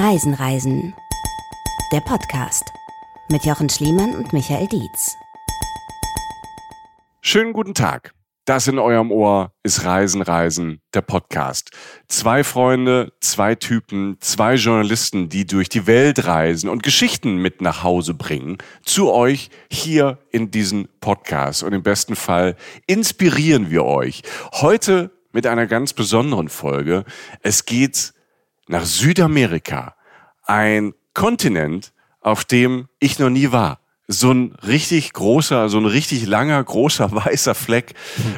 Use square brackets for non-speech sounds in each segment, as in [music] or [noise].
Reisen, Reisen. Der Podcast mit Jochen Schliemann und Michael Dietz. Schönen guten Tag. Das in eurem Ohr ist Reisen, Reisen, der Podcast. Zwei Freunde, zwei Typen, zwei Journalisten, die durch die Welt reisen und Geschichten mit nach Hause bringen, zu euch hier in diesen Podcast. Und im besten Fall inspirieren wir euch. Heute mit einer ganz besonderen Folge. Es geht nach Südamerika. Ein Kontinent, auf dem ich noch nie war so ein richtig großer, so ein richtig langer, großer [laughs] weißer Fleck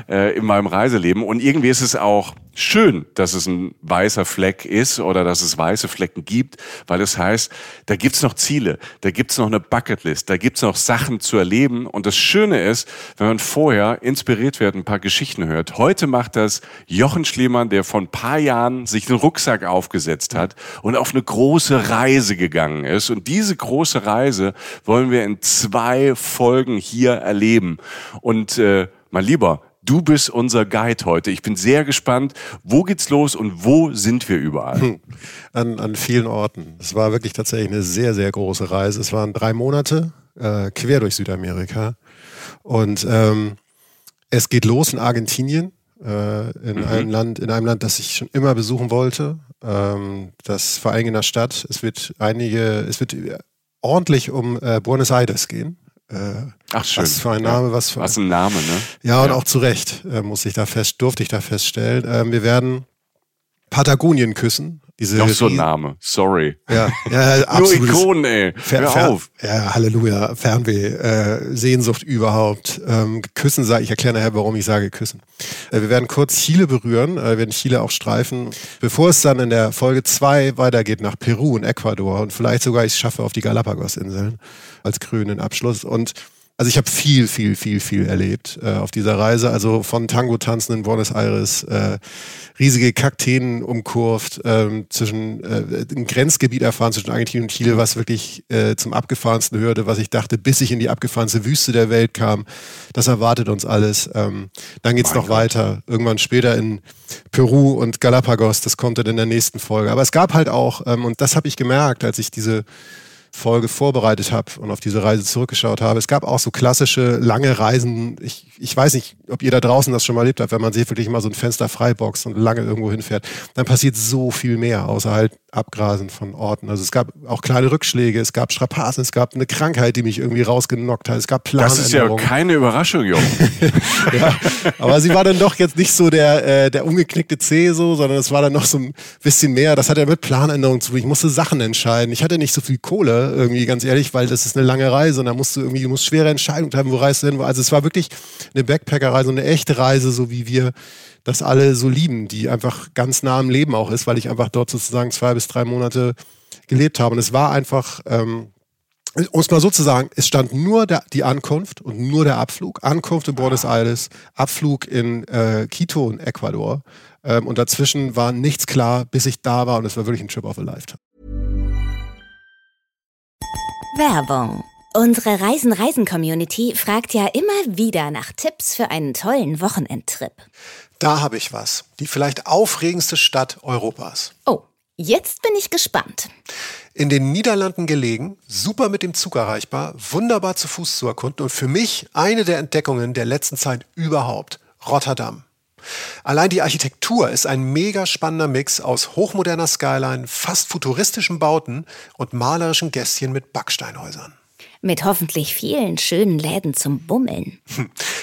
äh, in meinem Reiseleben. Und irgendwie ist es auch schön, dass es ein weißer Fleck ist oder dass es weiße Flecken gibt, weil es heißt, da gibt's noch Ziele, da gibt's noch eine Bucketlist, da gibt's noch Sachen zu erleben. Und das Schöne ist, wenn man vorher inspiriert wird, ein paar Geschichten hört. Heute macht das Jochen Schliemann, der vor ein paar Jahren sich einen Rucksack aufgesetzt hat und auf eine große Reise gegangen ist. Und diese große Reise wollen wir in zwei Folgen hier erleben. Und äh, mein Lieber, Du bist unser Guide heute. Ich bin sehr gespannt. Wo geht's los und wo sind wir überall? Hm. An, an vielen Orten. Es war wirklich tatsächlich eine sehr, sehr große Reise. Es waren drei Monate äh, quer durch Südamerika. Und ähm, es geht los in Argentinien, äh, in, mhm. einem Land, in einem Land, das ich schon immer besuchen wollte. Ähm, das Verein in der Stadt. Es wird einige, es wird ordentlich um äh, Buenos Aires gehen. Äh, Ach schön. Was für ein Name, ja. was für was ein Name, ne? Ja, und ja. auch zu Recht äh, muss ich da fest, durfte ich da feststellen. Ähm, wir werden Patagonien küssen. Diese Noch so ein Name, sorry. Ja, ja [laughs] absolut. Nur Ikonen, ey. Fer Hör auf. Ja, Halleluja, Fernweh, äh, Sehnsucht überhaupt. Ähm, küssen, sage ich erkläre nachher, warum ich sage küssen. Äh, wir werden kurz Chile berühren, äh, werden Chile auch streifen, bevor es dann in der Folge zwei weitergeht nach Peru und Ecuador und vielleicht sogar ich schaffe auf die Galapagos-Inseln als grünen Abschluss. Und also ich habe viel, viel, viel, viel erlebt äh, auf dieser Reise. Also von Tango tanzen in Buenos Aires, äh, riesige Kakteen umkurvt, ähm, zwischen äh, ein Grenzgebiet erfahren zwischen Argentinien und Chile, was wirklich äh, zum abgefahrensten hörte, was ich dachte, bis ich in die abgefahrenste Wüste der Welt kam. Das erwartet uns alles. Ähm, dann geht's noch Gott. weiter. Irgendwann später in Peru und Galapagos. Das kommt dann in der nächsten Folge. Aber es gab halt auch, ähm, und das habe ich gemerkt, als ich diese Folge vorbereitet habe und auf diese Reise zurückgeschaut habe. Es gab auch so klassische lange Reisen. Ich, ich weiß nicht, ob ihr da draußen das schon mal erlebt habt, wenn man sich wirklich mal so ein Fenster freiboxt und lange irgendwo hinfährt. Dann passiert so viel mehr, außer halt Abgrasen von Orten. Also es gab auch kleine Rückschläge, es gab Strapazen, es gab eine Krankheit, die mich irgendwie rausgenockt hat, es gab Planänderungen. Das ist ja keine Überraschung, Junge. [laughs] ja, aber sie war dann doch jetzt nicht so der, äh, der umgeknickte C so, sondern es war dann noch so ein bisschen mehr. Das hat ja mit Planänderungen zu tun. Ich musste Sachen entscheiden. Ich hatte nicht so viel Kohle, irgendwie ganz ehrlich, weil das ist eine lange Reise und da musst du irgendwie, du musst schwere Entscheidungen treffen, wo reist du hin. Also es war wirklich eine Backpacker-Reise, eine echte Reise, so wie wir das alle so lieben, die einfach ganz nah am Leben auch ist, weil ich einfach dort sozusagen zwei bis drei Monate gelebt habe. Und es war einfach, ähm, um es mal so zu sagen, es stand nur der, die Ankunft und nur der Abflug. Ankunft in Buenos Aires, Abflug in äh, Quito in Ecuador. Ähm, und dazwischen war nichts klar, bis ich da war und es war wirklich ein Trip of a Lifetime. Werbung Unsere Reisen-Reisen-Community fragt ja immer wieder nach Tipps für einen tollen Wochenendtrip. Da habe ich was. Die vielleicht aufregendste Stadt Europas. Oh, jetzt bin ich gespannt. In den Niederlanden gelegen, super mit dem Zug erreichbar, wunderbar zu Fuß zu erkunden und für mich eine der Entdeckungen der letzten Zeit überhaupt. Rotterdam. Allein die Architektur ist ein mega spannender Mix aus hochmoderner Skyline, fast futuristischen Bauten und malerischen Gästchen mit Backsteinhäusern. Mit hoffentlich vielen schönen Läden zum Bummeln.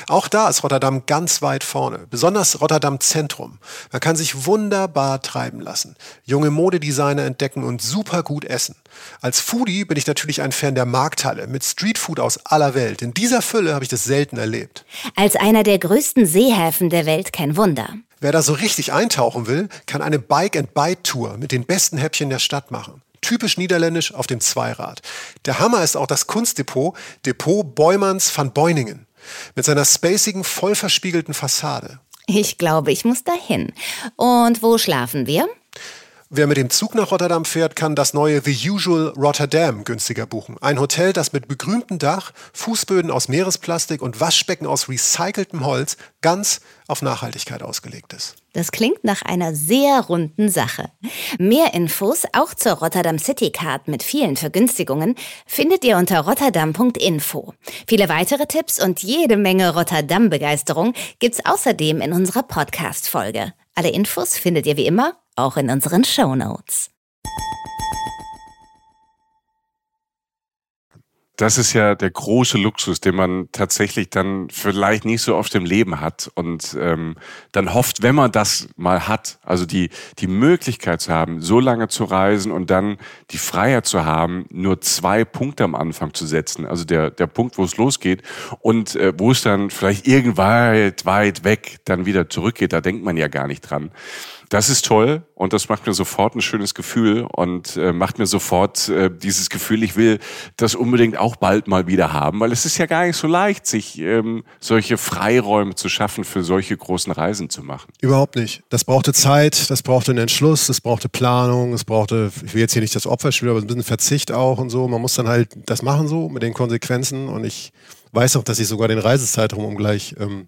Auch da ist Rotterdam ganz weit vorne, besonders Rotterdam Zentrum. Man kann sich wunderbar treiben lassen, junge Modedesigner entdecken und super gut essen. Als Foodie bin ich natürlich ein Fan der Markthalle mit Streetfood aus aller Welt. In dieser Fülle habe ich das selten erlebt. Als einer der größten Seehäfen der Welt kein Wunder. Wer da so richtig eintauchen will, kann eine Bike-and-Bite-Tour mit den besten Häppchen der Stadt machen typisch niederländisch auf dem Zweirad. Der Hammer ist auch das Kunstdepot Depot Beumans van Beuningen mit seiner spacigen, voll verspiegelten Fassade. Ich glaube, ich muss dahin. Und wo schlafen wir? Wer mit dem Zug nach Rotterdam fährt, kann das neue The Usual Rotterdam günstiger buchen. Ein Hotel, das mit begrüntem Dach, Fußböden aus Meeresplastik und Waschbecken aus recyceltem Holz ganz auf Nachhaltigkeit ausgelegt ist. Das klingt nach einer sehr runden Sache. Mehr Infos auch zur Rotterdam City Card mit vielen Vergünstigungen findet ihr unter rotterdam.info. Viele weitere Tipps und jede Menge Rotterdam-Begeisterung gibt's außerdem in unserer Podcast-Folge. Alle Infos findet ihr wie immer auch in unseren Show Notes. Das ist ja der große Luxus, den man tatsächlich dann vielleicht nicht so oft im Leben hat und ähm, dann hofft, wenn man das mal hat, also die die Möglichkeit zu haben, so lange zu reisen und dann die Freiheit zu haben, nur zwei Punkte am Anfang zu setzen, also der der Punkt, wo es losgeht und äh, wo es dann vielleicht irgendwann weit weg dann wieder zurückgeht, da denkt man ja gar nicht dran. Das ist toll und das macht mir sofort ein schönes Gefühl und äh, macht mir sofort äh, dieses Gefühl, ich will das unbedingt auch bald mal wieder haben, weil es ist ja gar nicht so leicht, sich ähm, solche Freiräume zu schaffen, für solche großen Reisen zu machen. Überhaupt nicht. Das brauchte Zeit, das brauchte einen Entschluss, das brauchte Planung, es brauchte, ich will jetzt hier nicht das Opfer aber ein bisschen Verzicht auch und so. Man muss dann halt das machen so mit den Konsequenzen und ich weiß auch, dass ich sogar den Reisezeitraum, um gleich ähm,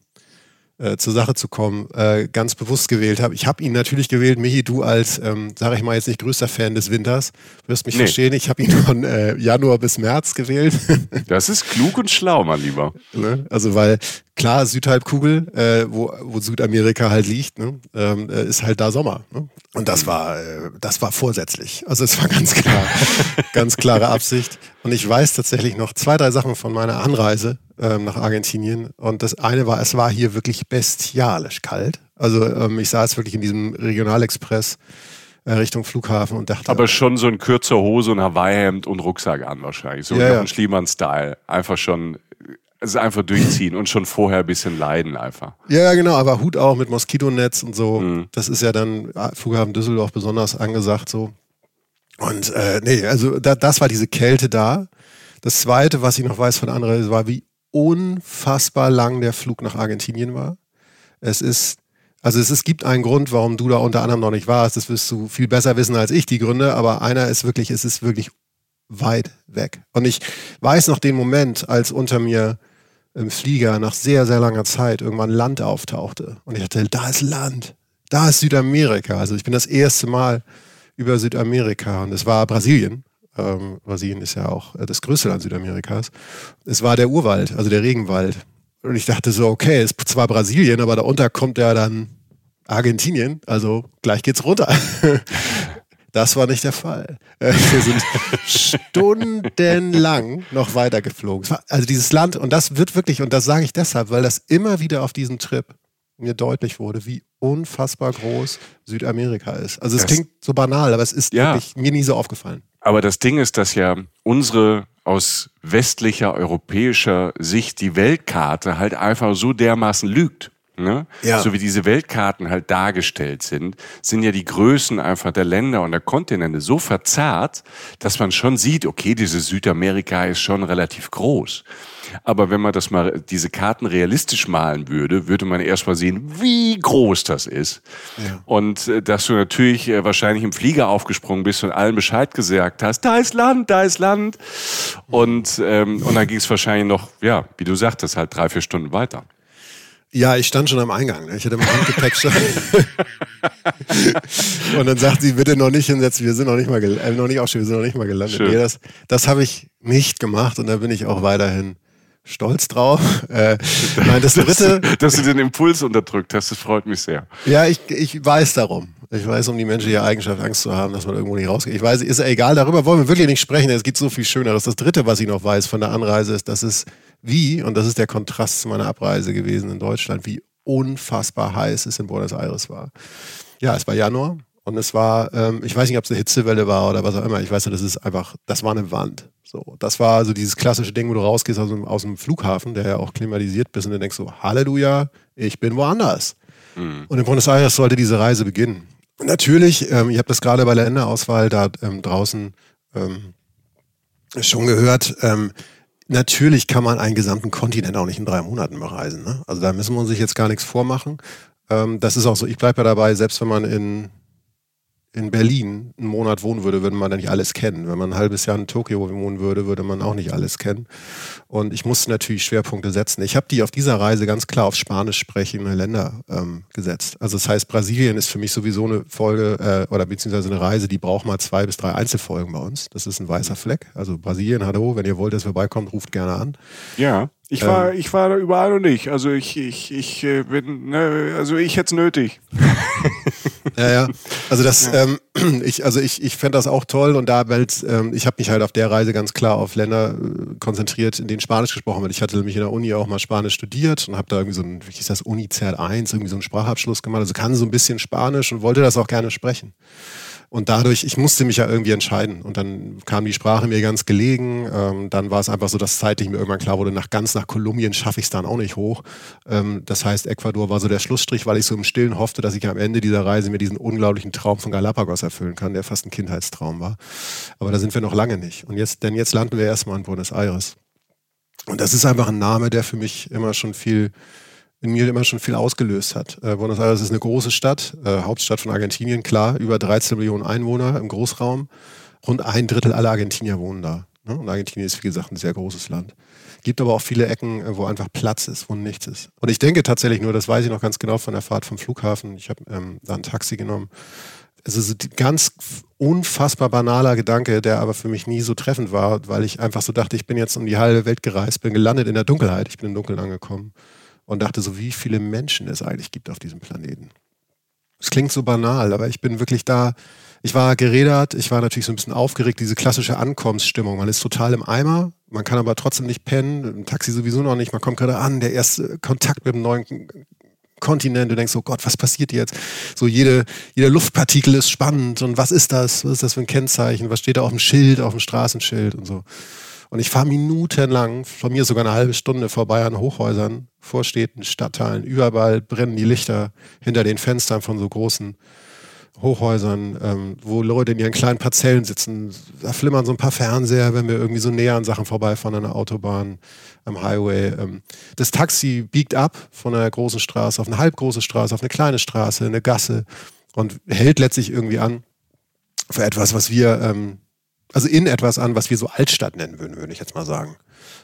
äh, zur Sache zu kommen, äh, ganz bewusst gewählt habe. Ich habe ihn natürlich gewählt, Michi, du als, ähm, sage ich mal jetzt nicht größter Fan des Winters, wirst mich nee. verstehen, ich habe ihn von äh, Januar bis März gewählt. [laughs] das ist klug und schlau, mein Lieber. Ne? Also weil klar, Südhalbkugel, äh, wo, wo Südamerika halt liegt, ne? ähm, äh, ist halt da Sommer. Ne? Und das war, äh, das war vorsätzlich. Also es war ganz klar, [laughs] ganz klare Absicht. Und ich weiß tatsächlich noch zwei, drei Sachen von meiner Anreise ähm, nach Argentinien. Und das eine war, es war hier wirklich bestialisch kalt. Also ähm, ich saß wirklich in diesem Regionalexpress äh, Richtung Flughafen und dachte. Aber schon so ein kürzer Hose und Hawaii-Hemd und Rucksack an wahrscheinlich. So ja, ja. ein Schliemann-Style. Einfach schon also einfach durchziehen und schon vorher ein bisschen leiden einfach. Ja, genau, aber Hut auch mit Moskitonetz und so. Mhm. Das ist ja dann ah, Flughafen Düsseldorf besonders angesagt so. Und äh, nee, also da, das war diese Kälte da. Das zweite, was ich noch weiß von anderen, war, wie unfassbar lang der Flug nach Argentinien war. Es ist, also es, es gibt einen Grund, warum du da unter anderem noch nicht warst. Das wirst du viel besser wissen als ich, die Gründe, aber einer ist wirklich, es ist wirklich weit weg. Und ich weiß noch den Moment, als unter mir im Flieger nach sehr, sehr langer Zeit irgendwann Land auftauchte. Und ich dachte, da ist Land. Da ist Südamerika. Also ich bin das erste Mal über Südamerika und es war Brasilien. Ähm, Brasilien ist ja auch äh, das größte Land Südamerikas. Es war der Urwald, also der Regenwald. Und ich dachte so, okay, es ist zwar Brasilien, aber darunter kommt ja dann Argentinien, also gleich geht's runter. [laughs] Das war nicht der Fall. Äh, wir sind stundenlang noch weitergeflogen. Also dieses Land, und das wird wirklich, und das sage ich deshalb, weil das immer wieder auf diesem Trip mir deutlich wurde, wie unfassbar groß Südamerika ist. Also es klingt so banal, aber es ist ja, wirklich mir nie so aufgefallen. Aber das Ding ist, dass ja unsere aus westlicher europäischer Sicht die Weltkarte halt einfach so dermaßen lügt. Ne? Ja. So wie diese Weltkarten halt dargestellt sind, sind ja die Größen einfach der Länder und der Kontinente so verzerrt, dass man schon sieht, okay, dieses Südamerika ist schon relativ groß. Aber wenn man das mal, diese Karten realistisch malen würde, würde man erstmal sehen, wie groß das ist. Ja. Und äh, dass du natürlich äh, wahrscheinlich im Flieger aufgesprungen bist und allen Bescheid gesagt hast, da ist Land, da ist Land. Und, ähm, und dann ging es wahrscheinlich noch, ja, wie du sagtest, halt drei, vier Stunden weiter. Ja, ich stand schon am Eingang. Ne? Ich hatte mein Handgepäck schon. [laughs] und dann sagt sie, bitte noch nicht hinsetzen, wir sind noch nicht mal, äh, noch nicht aufstehen, wir sind noch nicht mal gelandet. Nee, das, das habe ich nicht gemacht und da bin ich auch weiterhin stolz drauf. [laughs] Äh, nein, das [laughs] dritte. dass, dass, du den Impuls unterdrückt hast, das freut mich sehr. Ja, ich, ich weiß darum. Ich weiß um die menschliche Eigenschaft, Angst zu haben, dass man irgendwo nicht rausgeht. Ich weiß, ist ja egal, darüber wollen wir wirklich nicht sprechen. Es gibt so viel Schöneres. Das dritte, was ich noch weiß von der Anreise, ist, dass es wie, und das ist der Kontrast zu meiner Abreise gewesen in Deutschland, wie unfassbar heiß es in Buenos Aires war. Ja, es war Januar und es war, ähm, ich weiß nicht, ob es eine Hitzewelle war oder was auch immer. Ich weiß nur, das ist einfach, das war eine Wand. So, das war so dieses klassische Ding, wo du rausgehst aus dem, aus dem Flughafen, der ja auch klimatisiert bist und dann denkst so, Halleluja, ich bin woanders. Mhm. Und in Buenos Aires sollte diese Reise beginnen. Und natürlich, ähm, ich habe das gerade bei der Länderauswahl da ähm, draußen ähm, schon gehört, ähm, natürlich kann man einen gesamten Kontinent auch nicht in drei Monaten bereisen. Ne? Also da müssen wir uns jetzt gar nichts vormachen. Ähm, das ist auch so, ich bleibe ja dabei, selbst wenn man in, in Berlin einen Monat wohnen würde, würde man da nicht alles kennen. Wenn man ein halbes Jahr in Tokio wohnen würde, würde man auch nicht alles kennen. Und ich musste natürlich Schwerpunkte setzen. Ich habe die auf dieser Reise ganz klar auf spanisch sprechende Länder ähm, gesetzt. Also das heißt, Brasilien ist für mich sowieso eine Folge äh, oder beziehungsweise eine Reise, die braucht mal zwei bis drei Einzelfolgen bei uns. Das ist ein weißer Fleck. Also Brasilien, hallo, wenn ihr wollt, dass wir beikommen, ruft gerne an. Ja. Ich war, ähm, ich war da überall und nicht. Also ich, ich, ich äh, bin, ne, also ich hätte es nötig. [laughs] ja, ja. Also das, ja. Ähm, [clears throat] ich, also ich, ich fände das auch toll und da, weil ähm, ich habe mich halt auf der Reise ganz klar auf Länder äh, konzentriert, in denen Spanisch gesprochen wird. Ich hatte nämlich in der Uni auch mal Spanisch studiert und habe da irgendwie so ein, wie hieß das, Uni Zert 1, irgendwie so einen Sprachabschluss gemacht. Also kann so ein bisschen Spanisch und wollte das auch gerne sprechen. Und dadurch, ich musste mich ja irgendwie entscheiden. Und dann kam die Sprache mir ganz gelegen. Ähm, dann war es einfach so, dass zeitlich mir irgendwann klar wurde, nach ganz nach Kolumbien schaffe ich es dann auch nicht hoch. Ähm, das heißt, Ecuador war so der Schlussstrich, weil ich so im Stillen hoffte, dass ich am Ende dieser Reise mir diesen unglaublichen Traum von Galapagos erfüllen kann, der fast ein Kindheitstraum war. Aber da sind wir noch lange nicht. Und jetzt, denn jetzt landen wir erstmal in Buenos Aires. Und das ist einfach ein Name, der für mich immer schon viel in mir immer schon viel ausgelöst hat. Äh, Buenos Aires ist eine große Stadt, äh, Hauptstadt von Argentinien, klar, über 13 Millionen Einwohner im Großraum. Rund ein Drittel aller Argentinier wohnen da. Ne? Und Argentinien ist, wie gesagt, ein sehr großes Land. Gibt aber auch viele Ecken, äh, wo einfach Platz ist, wo nichts ist. Und ich denke tatsächlich nur, das weiß ich noch ganz genau von der Fahrt vom Flughafen. Ich habe ähm, da ein Taxi genommen. Es ist ein ganz unfassbar banaler Gedanke, der aber für mich nie so treffend war, weil ich einfach so dachte, ich bin jetzt um die halbe Welt gereist, bin gelandet in der Dunkelheit. Ich bin im Dunkeln angekommen und dachte so, wie viele Menschen es eigentlich gibt auf diesem Planeten. Es klingt so banal, aber ich bin wirklich da. Ich war gerädert, ich war natürlich so ein bisschen aufgeregt, diese klassische Ankommensstimmung. Man ist total im Eimer, man kann aber trotzdem nicht pennen, im Taxi sowieso noch nicht. Man kommt gerade an, der erste Kontakt mit dem neuen Kontinent. Du denkst, oh Gott, was passiert jetzt? So jede, jeder Luftpartikel ist spannend und was ist das? Was ist das für ein Kennzeichen? Was steht da auf dem Schild, auf dem Straßenschild und so. Und ich fahre minutenlang, von mir sogar eine halbe Stunde vorbei an Hochhäusern, Vorstädten, Stadtteilen. Überall brennen die Lichter hinter den Fenstern von so großen Hochhäusern, ähm, wo Leute in ihren kleinen Parzellen sitzen. Da flimmern so ein paar Fernseher, wenn wir irgendwie so näher an Sachen vorbeifahren an der Autobahn, am Highway. Ähm, das Taxi biegt ab von einer großen Straße auf eine halbgroße Straße, auf eine kleine Straße, eine Gasse und hält letztlich irgendwie an für etwas, was wir ähm, also in etwas an, was wir so Altstadt nennen würden, würde ich jetzt mal sagen.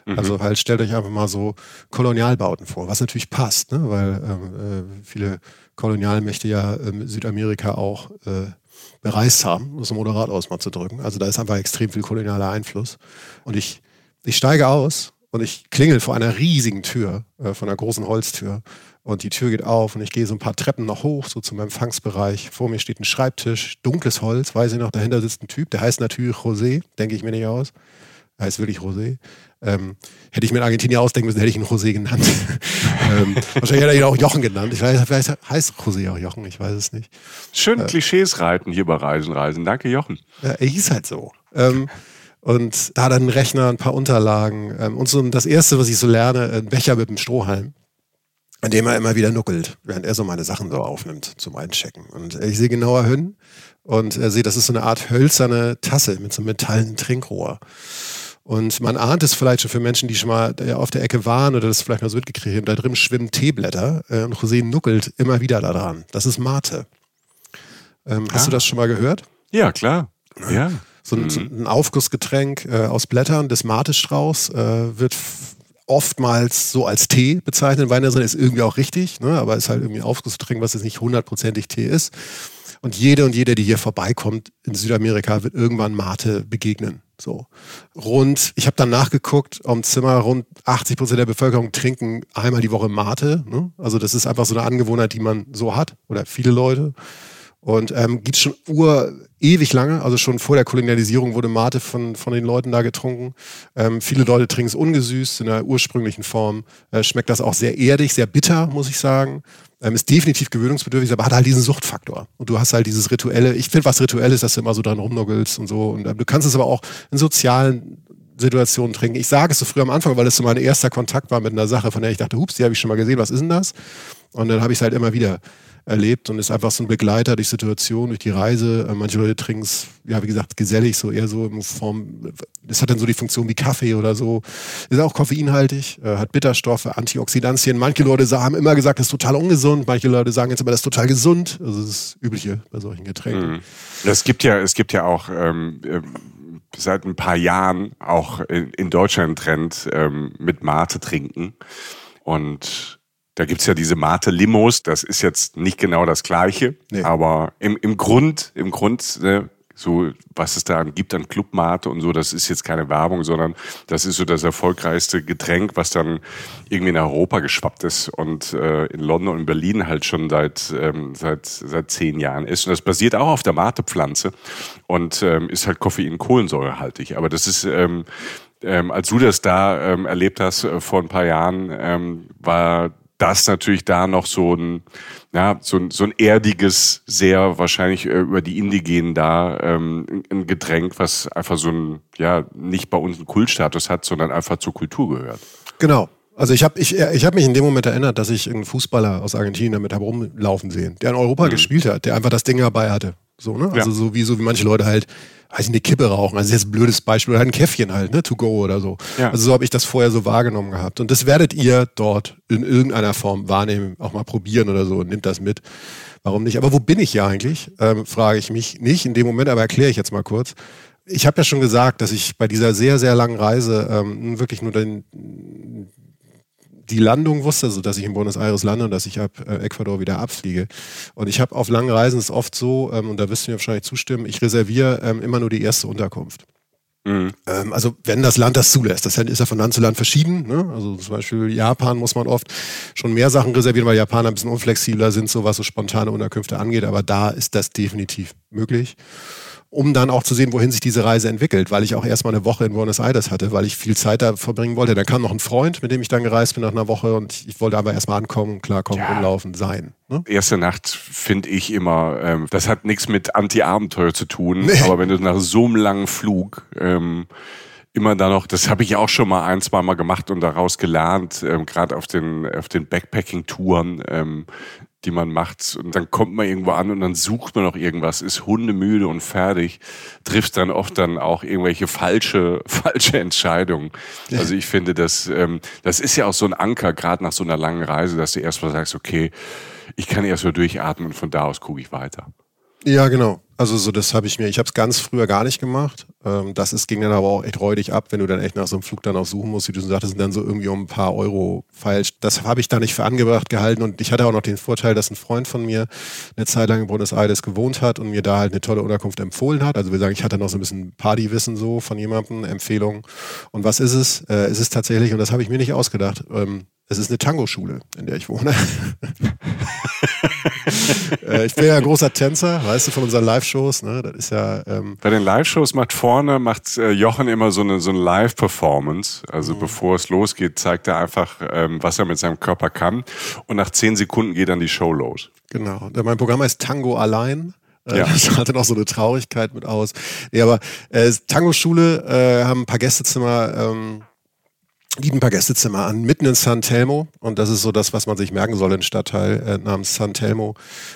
Mhm. Also halt stellt euch einfach mal so Kolonialbauten vor, was natürlich passt, ne? weil ähm, äh, viele Kolonialmächte ja ähm, Südamerika auch äh, bereist haben, um es moderat aus mal zu drücken. Also da ist einfach extrem viel kolonialer Einfluss. Und ich, ich steige aus und ich klingel vor einer riesigen Tür, äh, von einer großen Holztür. Und die Tür geht auf und ich gehe so ein paar Treppen noch hoch, so zu meinem Empfangsbereich. Vor mir steht ein Schreibtisch, dunkles Holz, weiß ich noch, dahinter sitzt ein Typ, der heißt natürlich José, denke ich mir nicht aus. Er heißt wirklich José. Ähm, hätte ich mir in Argentinien ausdenken müssen, hätte ich ihn José genannt. [laughs] ähm, wahrscheinlich hätte er ihn auch Jochen genannt. Ich weiß, vielleicht heißt José auch Jochen, ich weiß es nicht. Schön äh, Klischees reiten hier bei Reisen, Reisen. Danke, Jochen. Ja, er hieß halt so. Ähm, und da dann ein Rechner, ein paar Unterlagen ähm, und so das erste, was ich so lerne, ein Becher mit einem Strohhalm an dem er immer wieder nuckelt, während er so meine Sachen so aufnimmt zum Einchecken. Und ich sehe genauer hin und er sieht, das ist so eine Art hölzerne Tasse mit so einem metallenen Trinkrohr. Und man ahnt es vielleicht schon für Menschen, die schon mal auf der Ecke waren oder das vielleicht mal so mitgekriegt haben, da drin schwimmen Teeblätter äh, und José nuckelt immer wieder daran. Das ist Mate. Ähm, hast du das schon mal gehört? Ja, klar. Ja. So ein, mhm. so ein Aufgussgetränk äh, aus Blättern des Matestrauchs äh, wird oftmals so als Tee bezeichnet. Weinerson ist irgendwie auch richtig, ne? aber ist halt irgendwie ein Aufgussgetränk, was jetzt nicht hundertprozentig Tee ist. Und jede und jeder, die hier vorbeikommt in Südamerika, wird irgendwann Mate begegnen. So rund, ich habe dann nachgeguckt, am Zimmer rund 80 Prozent der Bevölkerung trinken einmal die Woche Mate. Ne? Also das ist einfach so eine Angewohnheit, die man so hat oder viele Leute. Und ähm, gibt schon ur ewig lange, also schon vor der Kolonialisierung wurde Mate von, von den Leuten da getrunken. Ähm, viele Leute trinken es ungesüßt in der ursprünglichen Form. Äh, schmeckt das auch sehr erdig, sehr bitter, muss ich sagen. Ähm, ist definitiv gewöhnungsbedürftig, aber hat halt diesen Suchtfaktor. Und du hast halt dieses Rituelle, ich finde was Rituelles, dass du immer so dran rumnuggelst und so. Und äh, du kannst es aber auch in sozialen Situationen trinken. Ich sage es so früh am Anfang, weil es so mein erster Kontakt war mit einer Sache, von der ich dachte, hups, die habe ich schon mal gesehen, was ist denn das? Und dann habe ich es halt immer wieder erlebt und ist einfach so ein Begleiter durch Situation, durch die Reise. Äh, manche Leute trinken es, ja, wie gesagt, gesellig, so eher so in Form, das hat dann so die Funktion wie Kaffee oder so. Ist auch koffeinhaltig, äh, hat Bitterstoffe, Antioxidantien. Manche Leute haben immer gesagt, das ist total ungesund. Manche Leute sagen jetzt aber, das ist total gesund. Also das ist das Übliche bei solchen Getränken. Mhm. Es gibt ja, es gibt ja auch ähm, ähm seit ein paar Jahren auch in, in Deutschland einen Trend ähm, mit Mate trinken. Und da gibt's ja diese Mate-Limos, das ist jetzt nicht genau das Gleiche, nee. aber im, im Grund, im Grund, ne, so was es da gibt an Clubmate und so, das ist jetzt keine Werbung, sondern das ist so das erfolgreichste Getränk, was dann irgendwie in Europa geschwappt ist und äh, in London und Berlin halt schon seit ähm, seit seit zehn Jahren ist. Und das basiert auch auf der Mate-Pflanze und ähm, ist halt Koffein-Kohlensäurehaltig. Aber das ist ähm, ähm, als du das da ähm, erlebt hast äh, vor ein paar Jahren, ähm, war das natürlich da noch so ein, ja, so ein, so ein erdiges, sehr wahrscheinlich äh, über die Indigenen da ähm, ein Getränk, was einfach so ein, ja, nicht bei uns einen Kultstatus hat, sondern einfach zur Kultur gehört. Genau. Also ich habe ich, ich hab mich in dem Moment erinnert, dass ich einen Fußballer aus Argentinien damit habe rumlaufen sehen, der in Europa mhm. gespielt hat, der einfach das Ding dabei hatte. So, ne? Also ja. so wie so wie manche Leute halt, weiß ich, eine Kippe rauchen. Also das ist jetzt ein blödes Beispiel, oder halt ein Käffchen halt, ne? To go oder so. Ja. Also so habe ich das vorher so wahrgenommen gehabt. Und das werdet ihr dort in irgendeiner Form wahrnehmen, auch mal probieren oder so und nimmt das mit. Warum nicht? Aber wo bin ich ja eigentlich? Ähm, frage ich mich nicht in dem Moment, aber erkläre ich jetzt mal kurz. Ich habe ja schon gesagt, dass ich bei dieser sehr, sehr langen Reise ähm, wirklich nur den, die Landung wusste, so dass ich in Buenos Aires lande und dass ich ab äh, Ecuador wieder abfliege. Und ich habe auf langen Reisen ist oft so, ähm, und da wirst du mir wahrscheinlich zustimmen, ich reserviere ähm, immer nur die erste Unterkunft. Mhm. Ähm, also wenn das Land das zulässt, das ist ja von Land zu Land verschieden. Ne? Also zum Beispiel Japan muss man oft schon mehr Sachen reservieren, weil Japaner ein bisschen unflexibler sind, so was so spontane Unterkünfte angeht. Aber da ist das definitiv möglich um dann auch zu sehen, wohin sich diese Reise entwickelt, weil ich auch erstmal eine Woche in Buenos Aires hatte, weil ich viel Zeit da verbringen wollte. Dann kam noch ein Freund, mit dem ich dann gereist bin nach einer Woche und ich wollte aber erstmal ankommen, klarkommen, ja. rumlaufen, sein. Ne? Erste Nacht finde ich immer, ähm, das hat nichts mit Anti-Abenteuer zu tun, nee. aber wenn du nach so einem langen Flug ähm, immer da noch, das habe ich auch schon mal ein, zwei Mal gemacht und daraus gelernt, ähm, gerade auf den, auf den Backpacking-Touren, ähm, die man macht. Und dann kommt man irgendwo an und dann sucht man noch irgendwas, ist hundemüde und fertig, trifft dann oft dann auch irgendwelche falsche, [laughs] falsche Entscheidungen. Also ich finde, das, ähm, das ist ja auch so ein Anker, gerade nach so einer langen Reise, dass du erstmal sagst, okay, ich kann erstmal durchatmen und von da aus gucke ich weiter. Ja, genau. Also so, das habe ich mir, ich habe es ganz früher gar nicht gemacht. Ähm, das ist, ging dann aber auch echt räudig ab, wenn du dann echt nach so einem Flug dann auch suchen musst, wie du sagtest, sind dann so irgendwie um ein paar Euro falsch. Das habe ich da nicht für angebracht gehalten und ich hatte auch noch den Vorteil, dass ein Freund von mir eine Zeit lang in Buenos Aires gewohnt hat und mir da halt eine tolle Unterkunft empfohlen hat. Also wir sagen, ich hatte noch so ein bisschen Partywissen so von jemandem, Empfehlungen. Und was ist es? Äh, es ist tatsächlich, und das habe ich mir nicht ausgedacht, ähm, es ist eine Tango-Schule, in der ich wohne. [laughs] [laughs] äh, ich bin ja ein großer Tänzer, weißt du, von unseren Live-Shows. Ne? Das ist ja. Ähm Bei den Live-Shows macht vorne macht äh, Jochen immer so eine so eine Live-Performance. Also mhm. bevor es losgeht, zeigt er einfach, ähm, was er mit seinem Körper kann. Und nach zehn Sekunden geht dann die Show los. Genau. Mein Programm heißt Tango allein. Äh, ja. [laughs] Das hatte noch so eine Traurigkeit mit aus. Nee, aber äh, Tango-Schule äh, haben ein paar Gästezimmer. Ähm, bieten ein paar Gästezimmer an, mitten in San Telmo. Und das ist so das, was man sich merken soll, ein Stadtteil äh, namens San Telmo,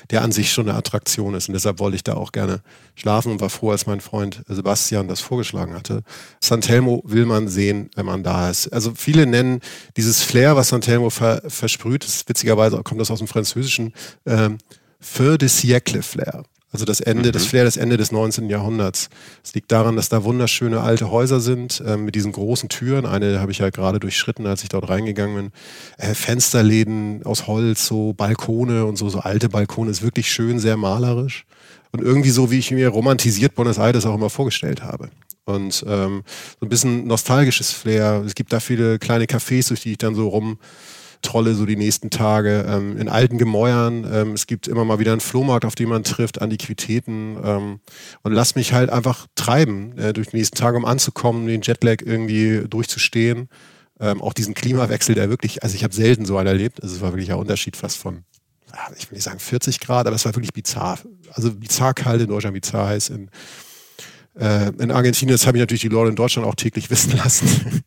der an sich schon eine Attraktion ist. Und deshalb wollte ich da auch gerne schlafen und war froh, als mein Freund Sebastian das vorgeschlagen hatte. San Telmo will man sehen, wenn man da ist. Also viele nennen dieses Flair, was San Telmo ver versprüht, das witzigerweise kommt das aus dem Französischen, ähm, Feu de Siècle Flair. Also das Ende, mhm. das Flair, das Ende des 19. Jahrhunderts. Es liegt daran, dass da wunderschöne alte Häuser sind, äh, mit diesen großen Türen. Eine habe ich ja gerade durchschritten, als ich dort reingegangen bin. Äh, Fensterläden aus Holz, so Balkone und so, so alte Balkone. Ist wirklich schön, sehr malerisch. Und irgendwie so, wie ich mir romantisiert Buenos Aires auch immer vorgestellt habe. Und ähm, so ein bisschen nostalgisches Flair. Es gibt da viele kleine Cafés, durch die ich dann so rum Trolle so die nächsten Tage. Ähm, in alten Gemäuern. Ähm, es gibt immer mal wieder einen Flohmarkt, auf den man trifft, Antiquitäten. Ähm, und lass mich halt einfach treiben äh, durch die nächsten Tage, um anzukommen, den Jetlag irgendwie durchzustehen. Ähm, auch diesen Klimawechsel, der wirklich, also ich habe selten so einen erlebt. Also es war wirklich ein Unterschied fast von, ich will nicht sagen 40 Grad, aber es war wirklich bizarr. Also bizarr kalt in Deutschland, bizarr heiß in, äh, in Argentinien. Das habe ich natürlich die Leute in Deutschland auch täglich [laughs] wissen lassen.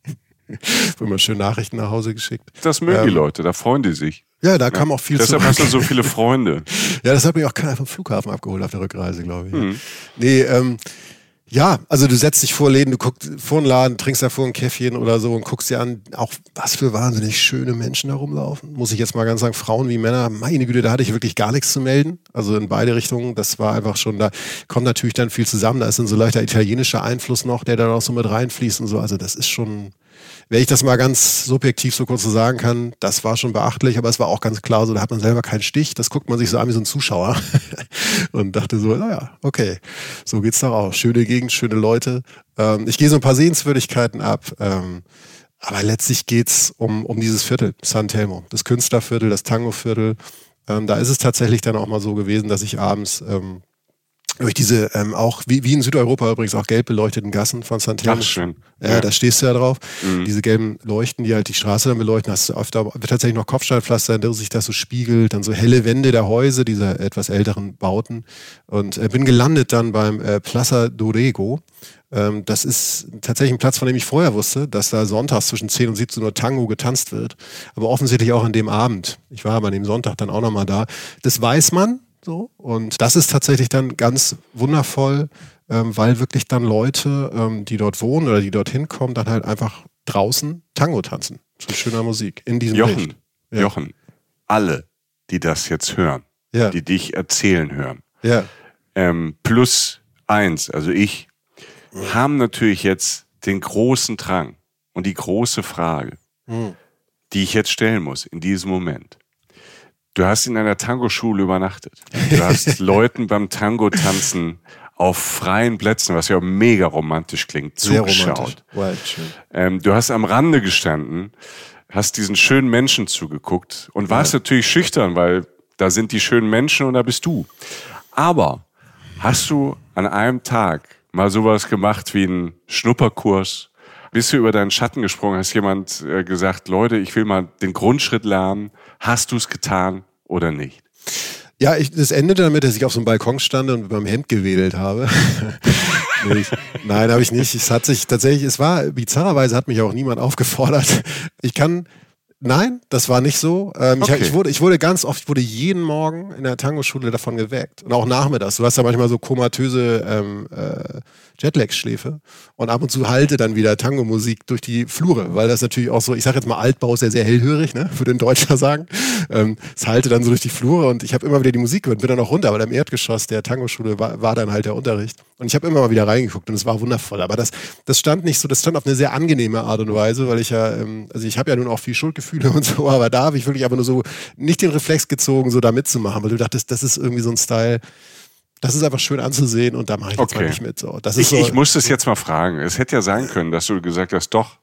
[laughs] immer schön Nachrichten nach Hause geschickt. Das mögen Ähm, die Leute, da freuen die sich. Ja, da kam auch viel Deshalb zurück. hast du so viele [laughs] Freunde. Ja, das hat mich auch keiner vom Flughafen abgeholt auf der Rückreise, glaube ich. Mhm. Nee, ähm, ja, also du setzt dich vor Läden, du guckst vor einen Laden, trinkst davor ein Käffchen oder so und guckst dir an, auch was für wahnsinnig schöne Menschen da rumlaufen. Muss ich jetzt mal ganz sagen, Frauen wie Männer, meine Güte, da hatte ich wirklich gar nichts zu melden. Also in beide Richtungen, das war einfach schon, da kommt natürlich dann viel zusammen. Da ist dann so leichter italienischer Einfluss noch, der da noch so mit reinfließt und so. Also das ist schon, wenn ich das mal ganz subjektiv so kurz so sagen kann, das war schon beachtlich, aber es war auch ganz klar so, da hat man selber keinen Stich, das guckt man sich so an wie so ein Zuschauer [laughs] und dachte so, naja, okay, so geht's doch auch. Schöne Gegend, schöne Leute. Ähm, ich gehe so ein paar Sehenswürdigkeiten ab, ähm, aber letztlich geht's um, um dieses Viertel, San Telmo, das Künstlerviertel, das Tangoviertel. Ähm, da ist es tatsächlich dann auch mal so gewesen, dass ich abends ähm, durch diese ähm, auch wie, wie in Südeuropa übrigens auch gelb beleuchteten Gassen von San Telmo. Ach, schön. Ja, da stehst du ja drauf. Mhm. Diese gelben Leuchten, die halt die Straße dann beleuchten, hast du öfter tatsächlich noch Kopfsteinpflaster, der sich das so spiegelt, dann so helle Wände der Häuser, dieser etwas älteren Bauten. Und äh, bin gelandet dann beim äh, Plaza Dorego. Ähm, das ist tatsächlich ein Platz, von dem ich vorher wusste, dass da sonntags zwischen 10 und 17 Uhr Tango getanzt wird. Aber offensichtlich auch an dem Abend. Ich war aber an dem Sonntag dann auch nochmal da. Das weiß man, so. Und das ist tatsächlich dann ganz wundervoll, ähm, weil wirklich dann Leute, ähm, die dort wohnen oder die dorthin kommen, dann halt einfach draußen Tango tanzen. Zu schöner Musik. In diesem Jochen. Ja. Jochen, alle, die das jetzt hören, Ja. die dich erzählen hören, Ja. ähm, plus eins, also ich, haben natürlich jetzt den großen Drang und die große Frage, Hm. die ich jetzt stellen muss in diesem Moment. Du hast in einer Tango-Schule übernachtet. Du hast [laughs] Leuten beim Tango-Tanzen auf freien Plätzen, was ja mega romantisch klingt, Sehr zugeschaut. romantisch. Wild, schön. Ähm, du hast am Rande gestanden, hast diesen schönen Menschen zugeguckt und warst natürlich schüchtern, weil da sind die schönen Menschen und da bist du. Aber hast du an einem Tag mal sowas gemacht wie einen Schnupperkurs? Bist du über deinen Schatten gesprungen? Hast jemand äh, gesagt, Leute, ich will mal den Grundschritt lernen? Hast du es getan oder nicht? Ja, ich, das endete damit, dass ich auf so einem Balkon stand und mit meinem Hemd gewedelt habe. [laughs] nee, ich, nein, habe ich nicht. Es hat sich tatsächlich, es war bizarrerweise hat mich auch niemand aufgefordert. Ich kann, nein, das war nicht so. Ähm, Okay. ich, ich, wurde, ich wurde ganz oft, ich wurde jeden Morgen in der Tango-Schule davon geweckt und auch nachmittags. Du hast ja manchmal so komatöse ähm, äh, Jetlag-Schläfe und ab und zu halte dann wieder Tango-Musik durch die Flure, weil das natürlich auch so, ich sage jetzt mal Altbau ist ja sehr hellhörig, ne, würde ein Deutscher sagen. Ähm, es halte dann so durch die Flure und ich habe immer wieder die Musik gehört, bin dann auch runter, aber im Erdgeschoss der Tango-Schule war, war dann halt der Unterricht und ich habe immer mal wieder reingeguckt und es war wundervoll, aber das, das stand nicht so, das stand auf eine sehr angenehme Art und Weise, weil ich ja, ähm, also ich habe ja nun auch viel Schuldgefühle [laughs] und so, aber da habe ich wirklich einfach nur so nicht den Reflex gezogen, so da mitzumachen, weil du dachtest, das ist irgendwie so ein Style, das ist einfach schön anzusehen und da mache ich jetzt Okay. mal nicht mit. So. Das ist Ich, so, ich muss das jetzt mal fragen. Es hätte ja sein können, dass du gesagt hast, doch,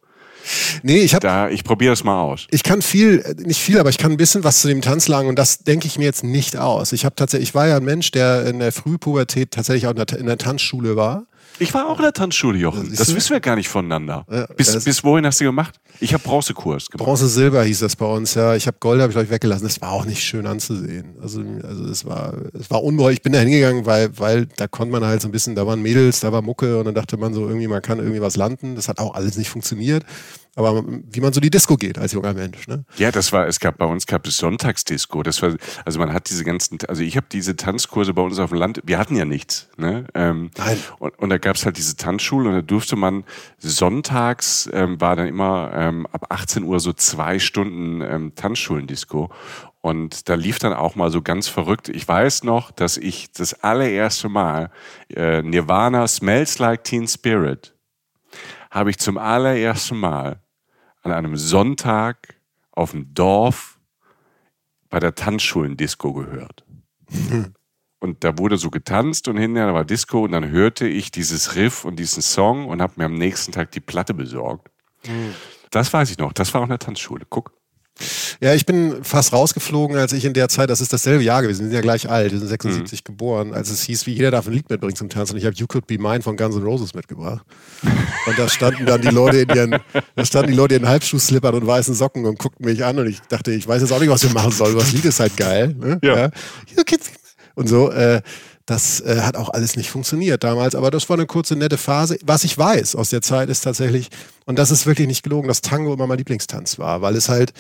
nee, ich habe da, ich probiere es mal aus. ich kann viel, nicht viel, aber ich kann ein bisschen was zu dem Tanzlagen und das denke ich mir jetzt nicht aus. Ich habe tatsächlich, ich war ja ein Mensch, der in der Frühpubertät tatsächlich auch in der, in der Tanzschule war. Ich war auch in der Tanzschule, Jochen. Das wissen wir gar nicht voneinander. Ja, bis, bis wohin hast du gemacht? Ich habe Bronzekurs gemacht. Bronze Silber hieß das bei uns, ja. Ich habe Gold, habe ich euch weggelassen. Das war auch nicht schön anzusehen. Also, also es war, es war unbeuglich. Ich bin da hingegangen, weil, weil da konnte man halt so ein bisschen, da waren Mädels, da war Mucke und dann dachte man so irgendwie, man kann irgendwie was landen. Das hat auch alles nicht funktioniert. Aber wie man so die Disco geht als junger Mensch, ne? Ja, das war, es gab bei uns gab es Sonntagsdisco. Das war, also man hat diese ganzen, also ich habe diese Tanzkurse bei uns auf dem Land, wir hatten ja nichts, ne? Ähm, Nein. Und, und da gab es halt diese Tanzschule und da durfte man sonntags ähm, war dann immer ähm, ab 18 Uhr so zwei Stunden ähm, Tanzschulendisco. Und da lief dann auch mal so ganz verrückt. Ich weiß noch, dass ich das allererste Mal äh, Nirvana Smells Like Teen Spirit habe ich zum allerersten Mal an einem Sonntag auf dem Dorf bei der Tanzschulendisco gehört. [laughs] Und da wurde so getanzt und hinterher war Disco und dann hörte ich dieses Riff und diesen Song und habe mir am nächsten Tag die Platte besorgt. Das weiß ich noch. Das war auch in der Tanzschule. Guck. Ja, ich bin fast rausgeflogen, als ich in der Zeit, das ist dasselbe Jahr gewesen, wir sind ja gleich alt, wir sind 76 geboren, als es hieß, wie jeder darf ein Lied mitbringen zum Tanzen. Und ich habe You Could Be Mine von Guns N' Roses mitgebracht. Und da standen dann die Leute in ihren, da standen die Leute in Halbschuhslippern und weißen Socken und guckten mich an und ich dachte, ich weiß jetzt auch nicht, was wir machen sollen. Das Lied ist halt geil. Ne? Ja. Mine. Und so, äh, Das äh, hat auch alles nicht funktioniert damals, aber das war eine kurze, nette Phase. Was ich weiß aus der Zeit ist tatsächlich, und das ist wirklich nicht gelogen, dass Tango immer mein Lieblingstanz war, weil es halt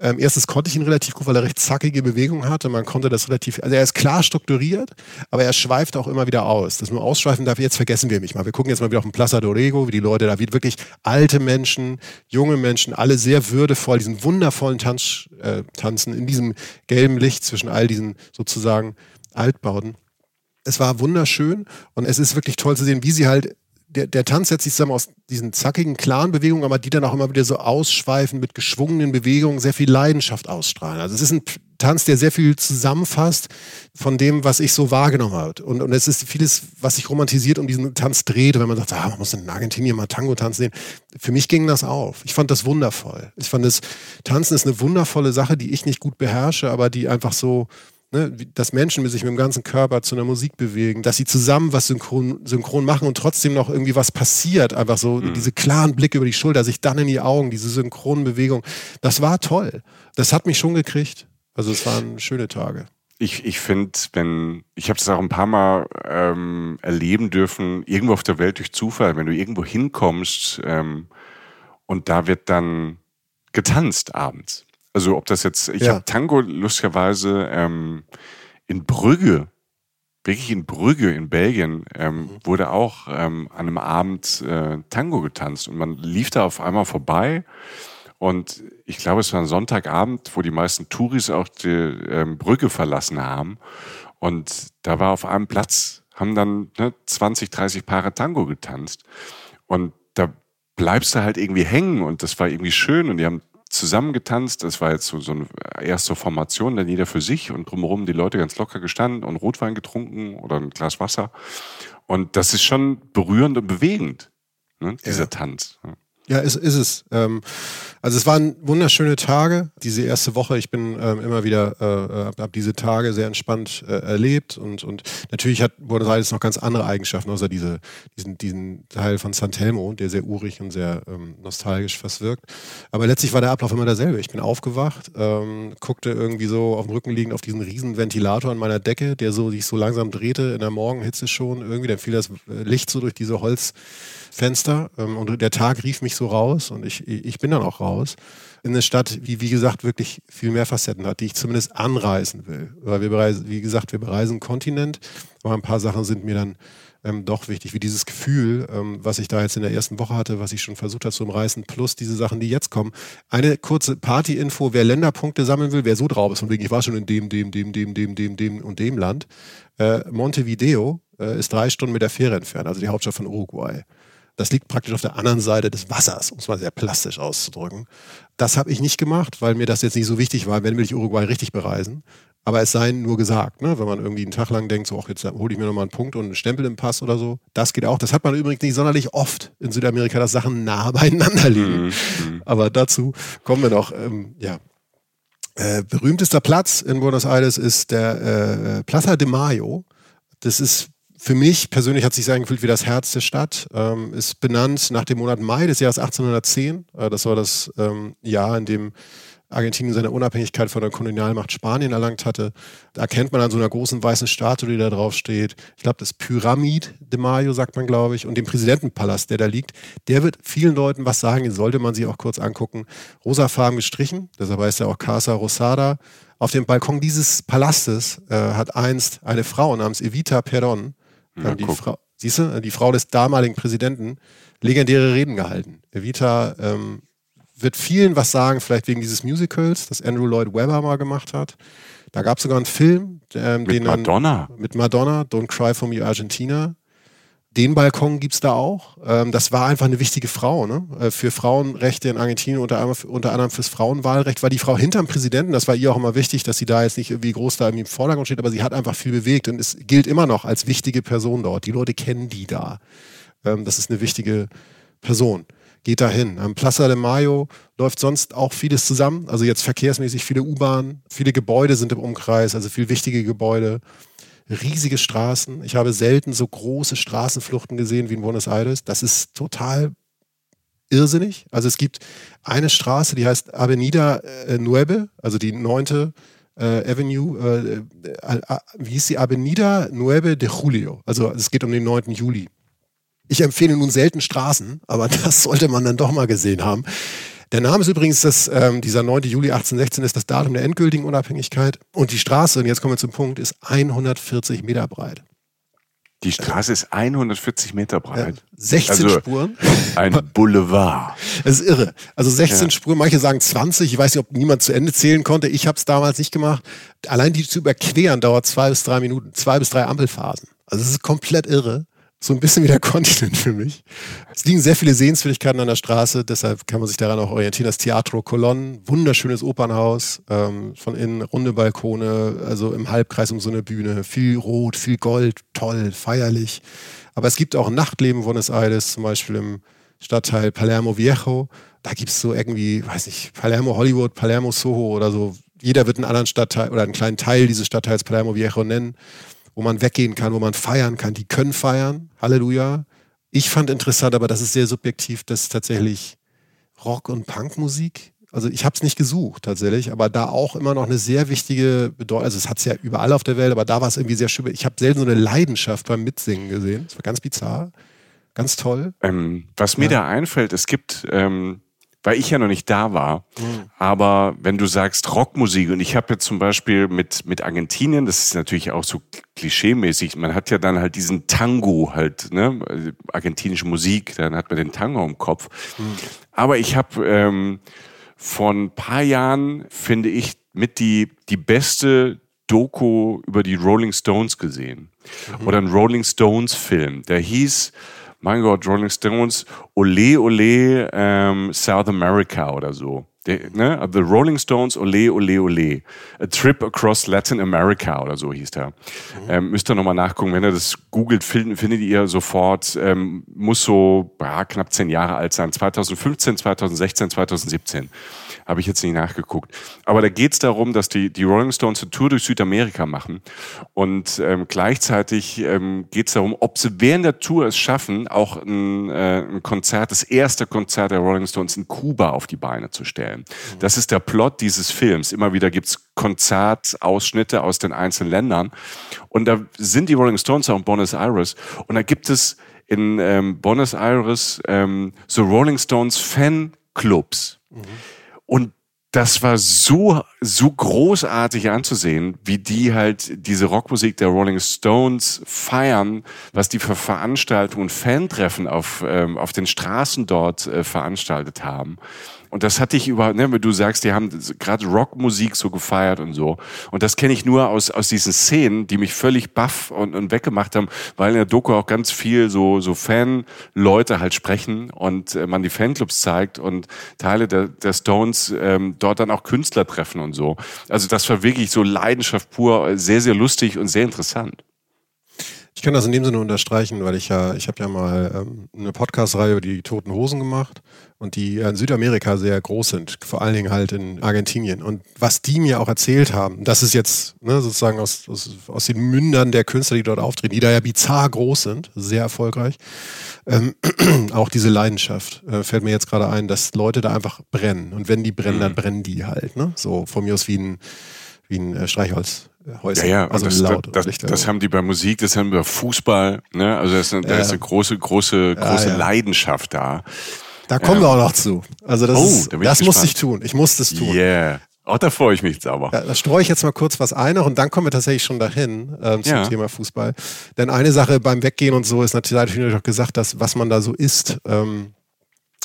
ähm, erstens konnte ich ihn relativ gut, weil er recht zackige Bewegungen hatte. Man konnte das relativ, also er ist klar strukturiert, aber er schweift auch immer wieder aus. Das nur ausschweifen darf, jetzt vergessen wir mich mal. Wir gucken jetzt mal wieder auf den Plaza Dorego, wie die Leute da, wie wirklich alte Menschen, junge Menschen, alle sehr würdevoll diesen wundervollen Tanz, äh, tanzen in diesem gelben Licht zwischen all diesen sozusagen Altbauten. Es war wunderschön und es ist wirklich toll zu sehen, wie sie halt der, der Tanz setzt sich zusammen aus diesen zackigen, klaren Bewegungen, aber die dann auch immer wieder so ausschweifen mit geschwungenen Bewegungen, sehr viel Leidenschaft ausstrahlen. Also es ist ein Tanz, der sehr viel zusammenfasst von dem, was ich so wahrgenommen habe. Und, und es ist vieles, was sich romantisiert um diesen Tanz dreht, wenn man sagt, ah, man muss in Argentinien mal Tango tanzen sehen. Für mich ging das auf. Ich fand das wundervoll. Ich fand das, Tanzen ist eine wundervolle Sache, die ich nicht gut beherrsche, aber die einfach so, ne, dass Menschen sich mit dem ganzen Körper zu einer Musik bewegen, dass sie zusammen was synchron, synchron machen und trotzdem noch irgendwie was passiert. Einfach so mhm. diese klaren Blicke über die Schulter, sich dann in die Augen, diese synchronen Bewegungen. Das war toll. Das hat mich schon gekriegt. Also es waren schöne Tage. Ich, ich finde, wenn, ich habe es auch ein paar Mal ähm, erleben dürfen, irgendwo auf der Welt durch Zufall, wenn du irgendwo hinkommst ähm, und da wird dann getanzt abends. Also ob das jetzt, ich ja. habe Tango lustigerweise ähm, in Brügge, wirklich in Brügge in Belgien, ähm, mhm. wurde auch ähm, an einem Abend äh, Tango getanzt und man lief da auf einmal vorbei und ich glaube, es war ein Sonntagabend, wo die meisten Touris auch die ähm, Brücke verlassen haben und da war auf einem Platz, haben dann ne, 20, 30 Paare Tango getanzt und da bleibst du halt irgendwie hängen und das war irgendwie schön und die haben zusammengetanzt. Das war jetzt so, so eine erste Formation, dann jeder für sich und drumherum die Leute ganz locker gestanden und Rotwein getrunken oder ein Glas Wasser. Und das ist schon berührend und bewegend, ne, dieser ja. Tanz. Ja, ist, ist es. Ähm, also es waren wunderschöne Tage, diese erste Woche. Ich bin ähm, immer wieder, äh, habe hab diese Tage sehr entspannt äh, erlebt und, und natürlich hat Buenos Aires noch ganz andere Eigenschaften, außer diese, diesen, diesen Teil von San Telmo, der sehr urig und sehr ähm, nostalgisch fast wirkt. Aber letztlich war der Ablauf immer derselbe. Ich bin aufgewacht, ähm, guckte irgendwie so auf dem Rücken liegend auf diesen riesen Ventilator an meiner Decke, der so sich so langsam drehte in der Morgenhitze schon. Irgendwie, dann fiel das Licht so durch diese Holz Fenster ähm, und der Tag rief mich so raus und ich, ich bin dann auch raus in eine Stadt, die wie gesagt wirklich viel mehr Facetten hat, die ich zumindest anreisen will. Weil wir bereisen, wie gesagt, wir bereisen einen Kontinent, aber ein paar Sachen sind mir dann ähm, doch wichtig, wie dieses Gefühl, ähm, was ich da jetzt in der ersten Woche hatte, was ich schon versucht habe zu umreißen, plus diese Sachen, die jetzt kommen. Eine kurze Party-Info, wer Länderpunkte sammeln will, wer so drauf ist, von wegen, ich war schon in dem, dem, dem, dem, dem, dem, dem und dem Land. Äh, Montevideo äh, ist drei Stunden mit der Fähre entfernt, also die Hauptstadt von Uruguay. Das liegt praktisch auf der anderen Seite des Wassers, um es mal sehr plastisch auszudrücken. Das habe ich nicht gemacht, weil mir das jetzt nicht so wichtig war, wenn will ich Uruguay richtig bereisen. Aber es sei nur gesagt, ne? wenn man irgendwie einen Tag lang denkt, so, ach, jetzt hole ich mir nochmal einen Punkt und einen Stempel im Pass oder so. Das geht auch. Das hat man übrigens nicht sonderlich oft in Südamerika, dass Sachen nah [laughs] beieinander liegen. Mhm. mhm. Aber dazu kommen wir noch. Ähm, ja. Äh, berühmtester Platz in Buenos Aires ist der äh, Plaza de Mayo. Das ist für mich persönlich hat sich sehr angefühlt wie das Herz der Stadt. Ähm, ist benannt nach dem Monat Mai des Jahres 1810. Äh, das war das ähm, Jahr, in dem Argentinien seine Unabhängigkeit von der Kolonialmacht Spanien erlangt hatte. Da erkennt man an so einer großen weißen Statue, die da drauf steht. Ich glaube, das Pyramid de Mayo, sagt man, glaube ich, und dem Präsidentenpalast, der da liegt. Der wird vielen Leuten was sagen, den sollte man sich auch kurz angucken. Rosafarben gestrichen, deshalb heißt er auch Casa Rosada. Auf dem Balkon dieses Palastes äh, hat einst eine Frau namens Evita Perón ja, die Frau, siehst du, die Frau des damaligen Präsidenten, legendäre Reden gehalten. Evita ähm, wird vielen was sagen, vielleicht wegen dieses Musicals, das Andrew Lloyd Webber mal gemacht hat. Da gab es sogar einen Film, ähm, mit Madonna. Dann, mit Madonna, Don't Cry for Me Argentina den Balkon gibt es da auch. Ähm, das war einfach eine wichtige Frau. Ne? Äh, für Frauenrechte in Argentinien, unter anderem, unter anderem fürs Frauenwahlrecht, war die Frau hinterm Präsidenten. Das war ihr auch immer wichtig, dass sie da jetzt nicht irgendwie groß da irgendwie im Vordergrund steht, aber sie hat einfach viel bewegt und es gilt immer noch als wichtige Person dort. Die Leute kennen die da. Ähm, das ist eine wichtige Person. Geht dahin. Am Plaza de Mayo läuft sonst auch vieles zusammen. Also jetzt verkehrsmäßig viele U-Bahnen, viele Gebäude sind im Umkreis, also viel wichtige Gebäude riesige Straßen. Ich habe selten so große Straßenfluchten gesehen wie in Buenos Aires. Das ist total irrsinnig. Also es gibt eine Straße, die heißt Avenida äh, Nueve, also die neunte äh, Avenue, äh, äh, wie hieß die Avenida Nueve de Julio. Also es geht um den 9. Juli. Ich empfehle nun selten Straßen, aber [laughs] das sollte man dann doch mal gesehen haben. Der Name ist übrigens das, ähm, dieser 9. Juli 1816 ist das Datum der endgültigen Unabhängigkeit. Und die Straße, und jetzt kommen wir zum Punkt, ist 140 Meter breit. Die Straße ist 140 Meter breit. Ja, 16 also Spuren. Ein [laughs] Boulevard. Das ist irre. Also 16 ja. Spuren, manche sagen 20. Ich weiß nicht, ob niemand zu Ende zählen konnte. Ich habe es damals nicht gemacht. Allein die zu überqueren dauert zwei bis drei Minuten, zwei bis drei Ampelphasen. Also es ist komplett irre so ein bisschen wie der [laughs] Kontinent für mich. Es liegen sehr viele Sehenswürdigkeiten an der Straße, deshalb kann man sich daran auch orientieren. Das Teatro Colon, wunderschönes Opernhaus, ähm, von innen runde Balkone, also im Halbkreis um so eine Bühne, viel Rot, viel Gold, toll, feierlich. Aber es gibt auch Nachtleben Buenos Aires, zum Beispiel im Stadtteil Palermo Viejo. Da gibt es so irgendwie, weiß nicht, Palermo Hollywood, Palermo Soho oder so. Jeder wird einen anderen Stadtteil oder einen kleinen Teil dieses Stadtteils Palermo Viejo nennen wo man weggehen kann, wo man feiern kann. Die können feiern. Halleluja. Ich fand interessant, aber das ist sehr subjektiv, dass tatsächlich Rock- und Punkmusik, also ich habe es nicht gesucht tatsächlich, aber da auch immer noch eine sehr wichtige Bedeutung, also es hat es ja überall auf der Welt, aber da war es irgendwie sehr schön. Ich habe selten so eine Leidenschaft beim Mitsingen gesehen. Das war ganz bizarr, ganz toll. Ähm, was mir ja. da einfällt, es gibt ähm, weil ich ja noch nicht da war. Mhm. Aber wenn du sagst Rockmusik und ich habe jetzt zum Beispiel mit, mit Argentinien, das ist natürlich auch so klischeemäßig, man hat ja dann halt diesen Tango halt, ne, argentinische Musik, dann hat man den Tango im Kopf. Mhm. Aber ich habe ähm, vor ein paar Jahren, finde ich, mit die, die beste Doku über die Rolling Stones gesehen. Mhm. Oder ein Rolling Stones Film, der hieß mein Gott, Rolling Stones, Ole Ole ähm, South America oder so. Der, ne? The Rolling Stones, Ole Ole Ole. A Trip Across Latin America oder so hieß der. Mhm. Ähm, müsst ihr nochmal nachgucken, wenn ihr das googelt, findet, findet ihr sofort, ähm, muss so ja, knapp zehn Jahre alt sein, 2015, 2016, 2017 habe ich jetzt nicht nachgeguckt. Aber da geht es darum, dass die, die Rolling Stones eine Tour durch Südamerika machen. Und ähm, gleichzeitig ähm, geht es darum, ob sie während der Tour es schaffen, auch ein, äh, ein Konzert, das erste Konzert der Rolling Stones in Kuba auf die Beine zu stellen. Mhm. Das ist der Plot dieses Films. Immer wieder gibt's Konzertausschnitte aus den einzelnen Ländern. Und da sind die Rolling Stones auch in Buenos Aires. Und da gibt es in ähm, Buenos Aires ähm, so Rolling Stones Fanclubs. Mhm. Und das war so, so großartig anzusehen, wie die halt diese Rockmusik der Rolling Stones feiern, was die für Veranstaltungen, Fantreffen auf, ähm, auf den Straßen dort äh, veranstaltet haben. Und das hatte ich überhaupt, ne, wenn du sagst, die haben gerade Rockmusik so gefeiert und so. Und das kenne ich nur aus, aus diesen Szenen, die mich völlig baff und, und weggemacht haben, weil in der Doku auch ganz viel so, so Fan-Leute halt sprechen und äh, man die Fanclubs zeigt und Teile der, der Stones ähm, dort dann auch Künstler treffen und so. Also das war wirklich so Leidenschaft pur, sehr, sehr lustig und sehr interessant. Ich kann das in dem Sinne unterstreichen, weil ich ja, ich habe ja mal ähm, eine Podcast-Reihe über die Toten Hosen gemacht und die in Südamerika sehr groß sind, vor allen Dingen halt in Argentinien. Und was die mir auch erzählt haben, das ist jetzt ne, sozusagen aus, aus, aus den Mündern der Künstler, die dort auftreten, die da ja bizarr groß sind, sehr erfolgreich. Ähm, [clears throat] auch diese Leidenschaft äh, fällt mir jetzt gerade ein, dass Leute da einfach brennen. Und wenn die brennen, mhm. dann brennen die halt. Ne? So von mir aus wie ein, wie ein äh, Streichholz. Häuser. Ja, ja, also das, laut das, das, das, haben die bei Musik, das haben wir bei Fußball, ne? Also das, da ja. ist eine große, große, große ja, Leidenschaft da. Da kommen wir auch noch zu. Also das, oh, ist, da das muss ich tun. Ich muss das tun. Yeah. Auch da freue ich mich jetzt aber. Ja, da streue ich jetzt mal kurz was ein und dann kommen wir tatsächlich schon dahin ähm, zum ja. Thema Fußball. Denn eine Sache beim Weggehen und so ist natürlich, natürlich auch gesagt, dass was man da so isst. Ähm,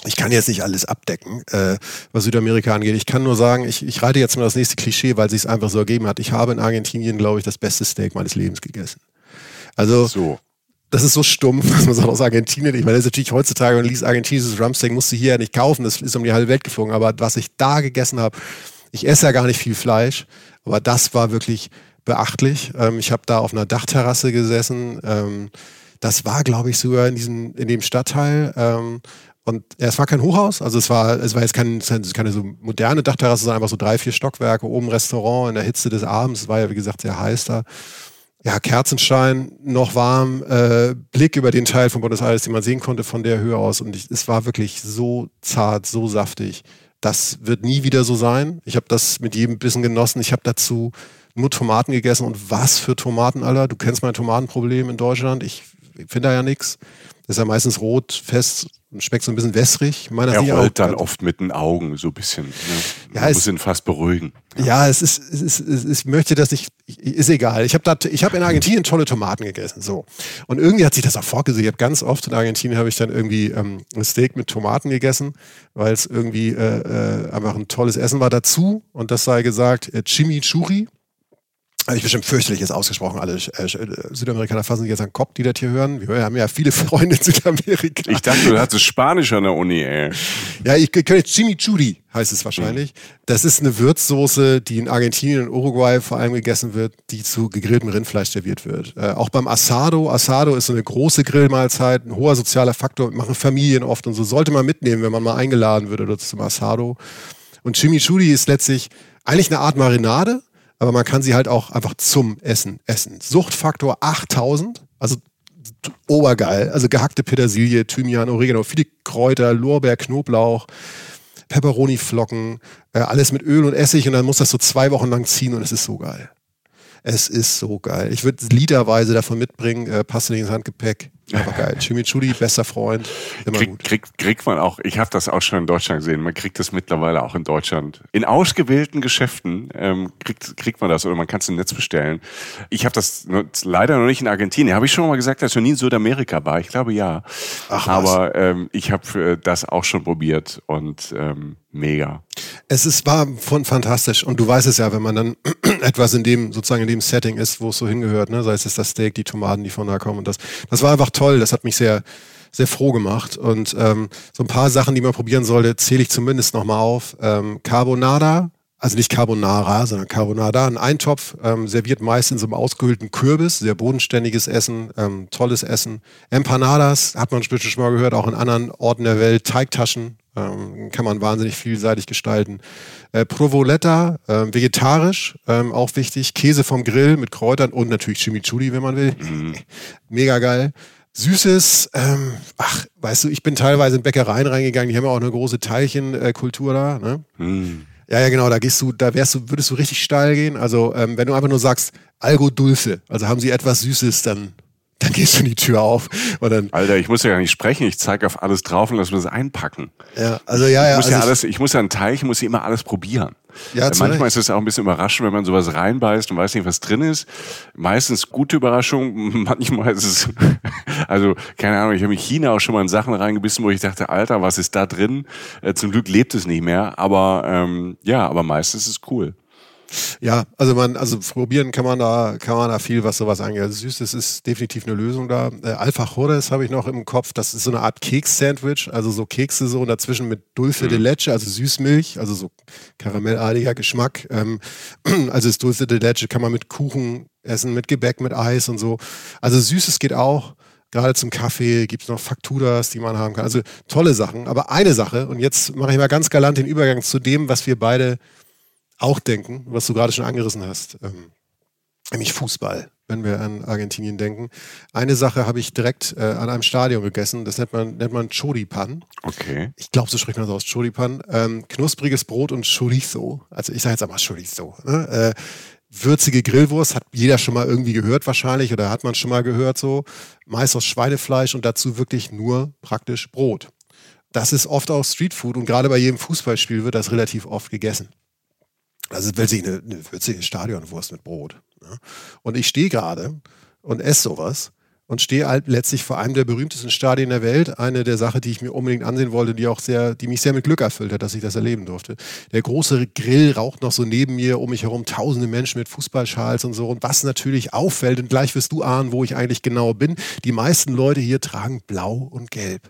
ich kann jetzt nicht alles abdecken, äh, was Südamerika angeht. Ich kann nur sagen, ich, ich reite jetzt mal das nächste Klischee, weil sich es einfach so ergeben hat. Ich habe in Argentinien, glaube ich, das beste Steak meines Lebens gegessen. Also, so. Das ist so stumpf, [laughs] dass man sagt aus Argentinien. Ich meine, das ist natürlich heutzutage, man liest argentinisches Rumpsteak, musst du hier ja nicht kaufen, das ist um die halbe Welt geflogen. Aber was ich da gegessen habe, ich esse ja gar nicht viel Fleisch, aber das war wirklich beachtlich. Ähm, ich habe da auf einer Dachterrasse gesessen. Ähm, das war, glaube ich, sogar in, diesem, in dem Stadtteil. Ähm, und ja, es war kein Hochhaus, also es war, es war jetzt kein, keine so moderne Dachterrasse, sondern einfach so drei, vier Stockwerke, oben Restaurant in der Hitze des Abends. Es war ja, wie gesagt, sehr heiß da. Ja, Kerzenschein, noch warm, äh, Blick über den Teil von Buenos Aires, den man sehen konnte von der Höhe aus. Und ich, es war wirklich so zart, so saftig. Das wird nie wieder so sein. Ich habe das mit jedem Bissen genossen. Ich habe dazu nur Tomaten gegessen und was für Tomaten, Alter. Du kennst mein Tomatenproblem in Deutschland. Ich finde da ja nichts. Das ist ja meistens rot, fest schmeckt so ein bisschen wässrig. Meiner er rollt dann oft mit den Augen so ein bisschen. Ne? Man ja, muss ihn fast beruhigen. Ja, ja es, ist, es, ist, es ist, ich möchte das nicht, ist egal. Ich habe hab in Argentinien tolle Tomaten gegessen. So. Und irgendwie hat sich das auch vorgesehen. Ich habe ganz oft in Argentinien habe ich dann irgendwie ähm, ein Steak mit Tomaten gegessen, weil es irgendwie äh, äh, einfach ein tolles Essen war dazu. Und das sei gesagt, äh, Chimichurri also ich bestimmt fürchterlich jetzt ausgesprochen, alle äh, Südamerikaner fassen sich jetzt an den Kopf, die das hier hören. Wir haben ja viele [laughs] Freunde in Südamerika. Ich dachte, du hattest Spanisch an der Uni, ey. Ja, ich kenne jetzt Chimichurri, heißt es wahrscheinlich. Das ist eine Würzsoße, die in Argentinien und Uruguay vor allem gegessen wird, die zu gegrilltem Rindfleisch serviert wird. Äh, auch beim Asado. Asado ist so eine große Grillmahlzeit, ein hoher sozialer Faktor, machen Familien oft und so. Sollte man mitnehmen, wenn man mal eingeladen wird oder zum Asado. Und Chimichurri ist letztlich eigentlich eine Art Marinade, aber man kann sie halt auch einfach zum Essen essen. Suchtfaktor 8000, also obergeil. Also gehackte Petersilie, Thymian, Oregano, viele Kräuter, Lorbeer, Knoblauch, Peperoni-Flocken, äh, alles mit Öl und Essig und dann muss das so zwei Wochen lang ziehen und es ist so geil. Es ist so geil. Ich würde literweise davon mitbringen, äh, passt nicht ins Handgepäck. Einfach geil. Chimichurri, bester Freund. Immer Krieg, gut. Kriegt, kriegt man auch, ich habe das auch schon in Deutschland gesehen, man kriegt das mittlerweile auch in Deutschland. In ausgewählten Geschäften ähm, kriegt, kriegt man das oder man kann es im Netz bestellen. Ich habe das leider noch nicht in Argentinien. Habe ich schon mal gesagt, dass ich noch nie in Südamerika war? Ich glaube ja. Ach, Aber ähm, ich habe äh, das auch schon probiert und ähm, mega. Es ist, war von fantastisch und du weißt es ja, wenn man dann etwas in dem, sozusagen in dem Setting ist, wo es so hingehört, ne? sei es das Steak, die Tomaten, die von da kommen und das. Das war einfach toll, das hat mich sehr, sehr froh gemacht. Und ähm, so ein paar Sachen, die man probieren sollte, zähle ich zumindest nochmal auf. Ähm, Carbonada, also nicht Carbonara, sondern Carbonada, ein Eintopf, ähm, serviert meist in so einem ausgehöhlten Kürbis, sehr bodenständiges Essen, ähm, tolles Essen. Empanadas, hat man bestimmt schon mal gehört, auch in anderen Orten der Welt, Teigtaschen, ähm, kann man wahnsinnig vielseitig gestalten. Äh, Provoletta, äh, vegetarisch, ähm, auch wichtig. Käse vom Grill mit Kräutern und natürlich Chimichurri, wenn man will. Mhm. [laughs] Mega geil. Süßes, ähm, ach, weißt du, ich bin teilweise in Bäckereien reingegangen, die haben ja auch eine große Teilchenkultur da. Ne? Mhm. Ja, ja, genau, da gehst du, da wärst du, würdest du richtig steil gehen. Also, ähm, wenn du einfach nur sagst, Algo Dulce, also haben sie etwas Süßes, dann dann gehst du die Tür auf und dann. Alter, ich muss ja gar nicht sprechen, ich zeige auf alles drauf und lass mir das einpacken. Ja, also ja, ja. Ich muss also ja alles, ich muss ja einen Teich, ich muss ja immer alles probieren. Ja, manchmal ist es auch ein bisschen überraschend, wenn man sowas reinbeißt und weiß nicht, was drin ist. Meistens gute Überraschung, [laughs] manchmal ist es, also keine Ahnung, ich habe in China auch schon mal in Sachen reingebissen, wo ich dachte, Alter, was ist da drin? Äh, zum Glück lebt es nicht mehr, aber ähm, ja, aber meistens ist es cool. Ja, also man, also probieren kann man da, kann man da viel, was sowas angeht. Also Süßes ist definitiv eine Lösung da. Äh, Alpha Jores habe ich noch im Kopf. Das ist so eine Art Keks-Sandwich, also so Kekse so und dazwischen mit Dulce mhm. de Leche, also Süßmilch, also so karamellartiger Geschmack. Ähm, [clears throat] also das Dulce de Leche kann man mit Kuchen essen, mit Gebäck, mit Eis und so. Also Süßes geht auch. Gerade zum Kaffee gibt es noch Fakturas, die man haben kann. Also tolle Sachen. Aber eine Sache, und jetzt mache ich mal ganz galant den Übergang zu dem, was wir beide auch denken, was du gerade schon angerissen hast, ähm, nämlich Fußball, wenn wir an Argentinien denken. Eine Sache habe ich direkt äh, an einem Stadion gegessen, das nennt man, nennt man Choripan. Okay. Ich glaube, so spricht man das aus, Choripan. Ähm, knuspriges Brot und Chorizo. Also ich sage jetzt einmal Chorizo. Ne? Äh, würzige Grillwurst, hat jeder schon mal irgendwie gehört wahrscheinlich oder hat man schon mal gehört so. Meist aus Schweinefleisch und dazu wirklich nur praktisch Brot. Das ist oft auch Streetfood und gerade bei jedem Fußballspiel wird das relativ oft gegessen. Also wirklich eine, eine würzige Stadionwurst mit Brot. Ne? Und ich stehe gerade und esse sowas und stehe halt letztlich vor einem der berühmtesten Stadien der Welt. Eine der Sachen, die ich mir unbedingt ansehen wollte, die auch sehr, die mich sehr mit Glück erfüllt hat, dass ich das erleben durfte. Der große Grill raucht noch so neben mir, um mich herum tausende Menschen mit Fußballschals und so. Und was natürlich auffällt, und gleich wirst du ahnen, wo ich eigentlich genau bin, die meisten Leute hier tragen blau und gelb.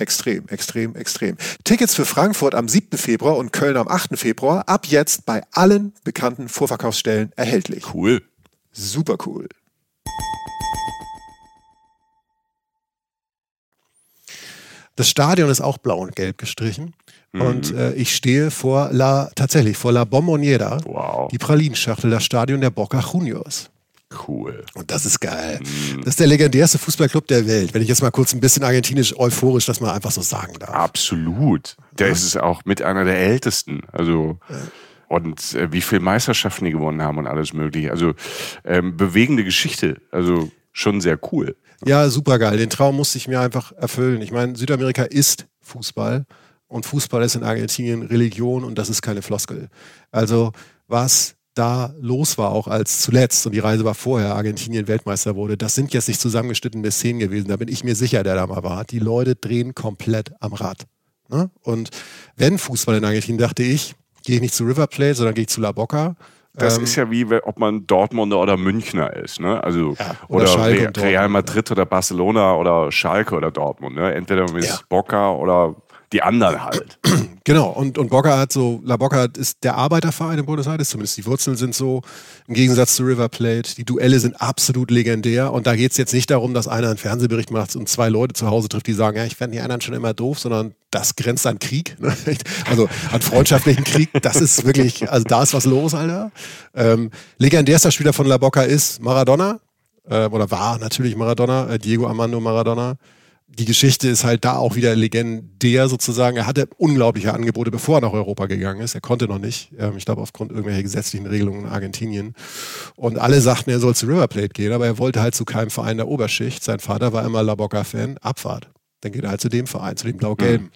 Extrem, extrem, extrem. Tickets für Frankfurt am 7. Februar und Köln am 8. Februar ab jetzt bei allen bekannten Vorverkaufsstellen erhältlich. Cool. Super cool. Das Stadion ist auch blau und gelb gestrichen. Mhm. Und äh, ich stehe vor La, tatsächlich vor La Bomboniera, wow. die Pralinschachtel, das Stadion der Boca Juniors. Cool. Und das ist geil. Mhm. Das ist der legendärste Fußballclub der Welt. Wenn ich jetzt mal kurz ein bisschen argentinisch euphorisch das mal einfach so sagen darf. Absolut. Der ja. ist auch mit einer der ältesten. Also. Ja und äh, wie viele Meisterschaften die gewonnen haben und alles mögliche. Also ähm, bewegende Geschichte. Also schon sehr cool. Ja, super geil. Den Traum musste ich mir einfach erfüllen. Ich meine, Südamerika ist Fußball und Fußball ist in Argentinien Religion und das ist keine Floskel. Also was da los war, auch als zuletzt, und die Reise war vorher, Argentinien Weltmeister wurde, das sind jetzt nicht zusammengeschnittene Szenen gewesen. Da bin ich mir sicher, der da mal war. Die Leute drehen komplett am Rad. Ne? Und wenn Fußball in Argentinien, dachte ich, gehe ich nicht zu River Plate, sondern gehe ich zu La Boca das ähm, ist ja wie, ob man Dortmunder oder Münchner ist, ne? Also ja, oder, oder Real, Real Madrid oder Barcelona oder Schalke oder Dortmund, ne? Entweder man ist ja. Boca oder die anderen halt. [clears throat] Genau, und, und hat so, La Boca ist der Arbeiterverein in Buenos Aires, zumindest die Wurzeln sind so, im Gegensatz zu River Plate. Die Duelle sind absolut legendär und da geht es jetzt nicht darum, dass einer einen Fernsehbericht macht und zwei Leute zu Hause trifft, die sagen, ja, ich fände die anderen schon immer doof, sondern das grenzt an Krieg, [laughs] ne? also an freundschaftlichen Krieg. Das ist wirklich, also da ist was los, Alter. Ähm, legendärster Spieler von La Boca ist Maradona, äh, oder war natürlich Maradona, äh, Diego Armando Maradona die Geschichte ist halt da auch wieder legendär sozusagen. Er hatte unglaubliche Angebote, bevor er nach Europa gegangen ist. Er konnte noch nicht. Ähm, ich glaube, aufgrund irgendwelcher gesetzlichen Regelungen in Argentinien. Und alle sagten, er soll zu River Plate gehen, aber er wollte halt zu keinem Verein der Oberschicht. Sein Vater war immer La Boca-Fan. Abfahrt. Dann geht er halt zu dem Verein, zu dem Blau-Gelben.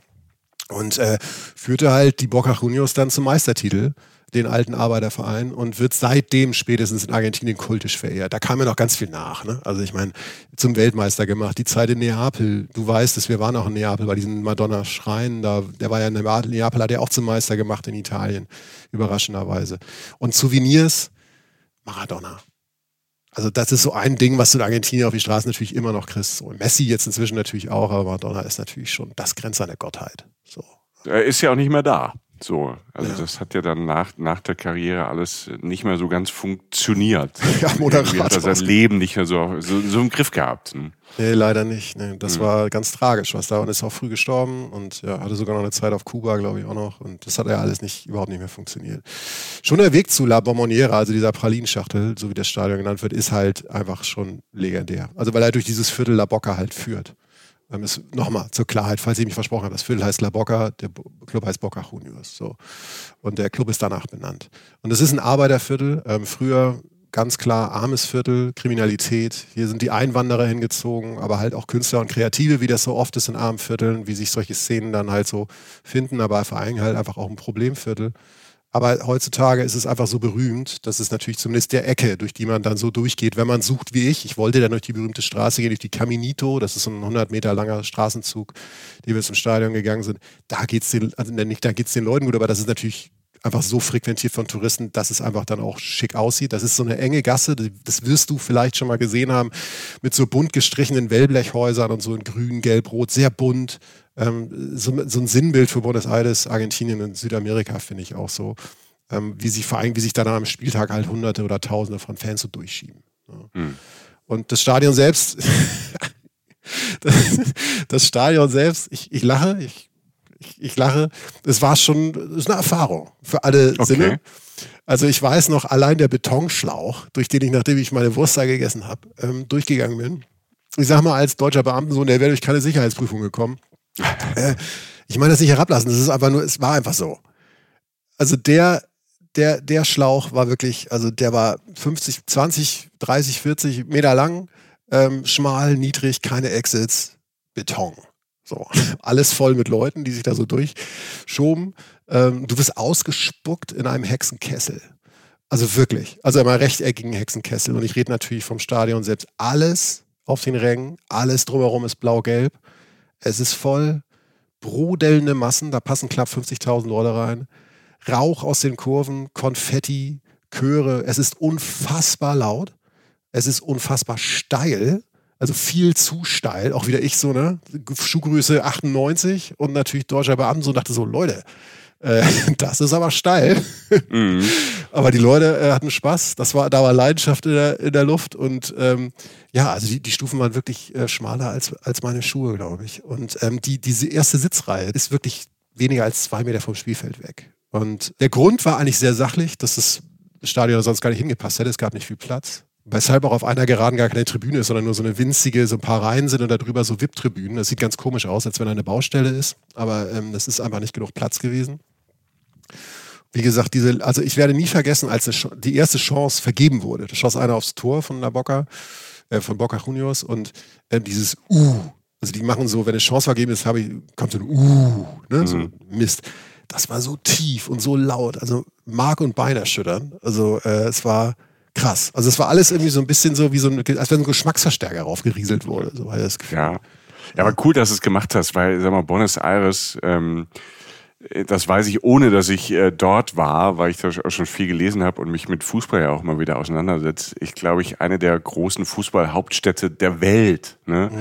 Mhm. Und äh, führte halt die Boca Juniors dann zum Meistertitel den alten Arbeiterverein und wird seitdem spätestens in Argentinien kultisch verehrt. Da kam ja noch ganz viel nach. Ne? Also ich meine, zum Weltmeister gemacht, die Zeit in Neapel. Du weißt es, wir waren auch in Neapel bei diesem Madonna-Schrein. Der war ja in Neapel, hat er auch zum Meister gemacht in Italien, überraschenderweise. Und Souvenirs, Maradona. Also das ist so ein Ding, was du in Argentinien auf die Straßen natürlich immer noch kriegst. So, Messi jetzt inzwischen natürlich auch, aber Maradona ist natürlich schon das Grenzt an der Gottheit. So. Er ist ja auch nicht mehr da. So, also ja. das hat ja dann nach, nach der Karriere alles nicht mehr so ganz funktioniert. [laughs] Ja, Moderator. hat er sein Leben nicht mehr so, so, so im Griff gehabt. Ne? Nee, leider nicht. Nee, das mhm. war ganz tragisch, was da und ist auch früh gestorben und ja, hatte sogar noch eine Zeit auf Kuba, glaube ich, auch noch. Und das hat ja alles nicht, überhaupt nicht mehr funktioniert. Schon der Weg zu La Bomboniera, also dieser Pralinschachtel, so wie das Stadion genannt wird, ist halt einfach schon legendär. Also weil er durch dieses Viertel La Boca halt führt. Ähm, Nochmal zur Klarheit, falls ich mich versprochen habe, das Viertel heißt La Boca, der Club heißt Boca Juniors. So. Und der Club ist danach benannt. Und es ist ein Arbeiterviertel. Ähm, früher ganz klar armes Viertel, Kriminalität. Hier sind die Einwanderer hingezogen, aber halt auch Künstler und Kreative, wie das so oft ist in armen Vierteln, wie sich solche Szenen dann halt so finden, aber vor allem halt einfach auch ein Problemviertel. Aber heutzutage ist es einfach so berühmt, dass es natürlich zumindest der Ecke, durch die man dann so durchgeht, wenn man sucht wie ich. Ich wollte dann durch die berühmte Straße gehen, durch die Caminito. Das ist so ein 100 Meter langer Straßenzug, die wir zum Stadion gegangen sind. Da geht es den, also nicht, da geht's den Leuten gut, aber das ist natürlich einfach so frequentiert von Touristen, dass es einfach dann auch schick aussieht. Das ist so eine enge Gasse, das wirst du vielleicht schon mal gesehen haben, mit so bunt gestrichenen Wellblechhäusern und so in grün, gelb, rot, sehr bunt. Ähm, so, so, ein Sinnbild für Buenos Aires, Argentinien und Südamerika finde ich auch so. Ähm, wie sich vor allem, wie sich dann am Spieltag halt Hunderte oder Tausende von Fans so durchschieben. Ja. Hm. Und das Stadion selbst, [laughs] das, das, Stadion selbst, ich, ich lache, ich, ich, ich, lache, es war schon, ist eine Erfahrung für alle okay. Sinne. Also ich weiß noch, allein der Betonschlauch, durch den ich, nachdem ich meine Wurst da gegessen habe, ähm, durchgegangen bin. Ich sag mal, als deutscher Beamtensohn, der wäre durch keine Sicherheitsprüfung gekommen. [laughs] Äh, ich meine das nicht herablassen, das ist einfach nur, es war einfach so. Also der, der, der Schlauch war wirklich, also der war 50, 20, 30, 40 Meter lang, ähm, schmal, niedrig, keine Exits, Beton. So, [laughs] alles voll mit Leuten, die sich da so durchschoben. Ähm, du wirst ausgespuckt in einem Hexenkessel. Also wirklich. Also einem rechteckigen Hexenkessel. Und ich rede natürlich vom Stadion selbst. Alles auf den Rängen, alles drumherum ist blau-gelb. Es ist voll. Brodelnde Massen, da passen knapp 50.000 Leute rein. Rauch aus den Kurven, Konfetti, Chöre. Es ist unfassbar laut. Es ist unfassbar steil. Also viel zu steil. Auch wieder ich so, ne? Schuhgröße 98 und natürlich deutscher Beamten so dachte so, Leute, äh, [laughs] das ist aber steil. Mhm. [laughs] aber die Leute äh, hatten Spaß. Das war, da war Leidenschaft in der, in der Luft und ähm, ja, also die, die Stufen waren wirklich äh, schmaler als, als meine Schuhe, glaube ich. Und ähm, die, diese erste Sitzreihe ist wirklich weniger als zwei Meter vom Spielfeld weg. Und der Grund war eigentlich sehr sachlich, dass das Stadion sonst gar nicht hingepasst hätte. Es gab nicht viel Platz. Weshalb auch auf einer Geraden gar keine Tribüne ist, sondern nur so eine winzige, so ein paar Reihen sind und darüber so VIP-Tribünen. Das sieht ganz komisch aus, als wenn da eine Baustelle ist. Aber ähm, das ist einfach nicht genug Platz gewesen. Wie gesagt, diese, also ich werde nie vergessen, als die erste Chance vergeben wurde. Da schoss einer aufs Tor von La Boca, äh, von Boca Juniors und äh, dieses Uh, also die machen so, wenn eine Chance vergeben ist, ich, kommt so ein Uh, ne? Mhm. so Mist. Das war so tief und so laut, also Mark und Bein erschüttern. Also äh, es war krass. Also es war alles irgendwie so ein bisschen so wie so ein, als wenn ein Geschmacksverstärker raufgerieselt wurde. So war das Gefühl. Ja. ja, aber cool, dass du es gemacht hast, weil, sag mal, Buenos Aires, ähm, das weiß ich, ohne dass ich äh, dort war, weil ich da auch schon viel gelesen habe und mich mit Fußball ja auch mal wieder auseinandersetze. Ich glaube, ich eine der großen Fußballhauptstädte der Welt. Ne? Mhm.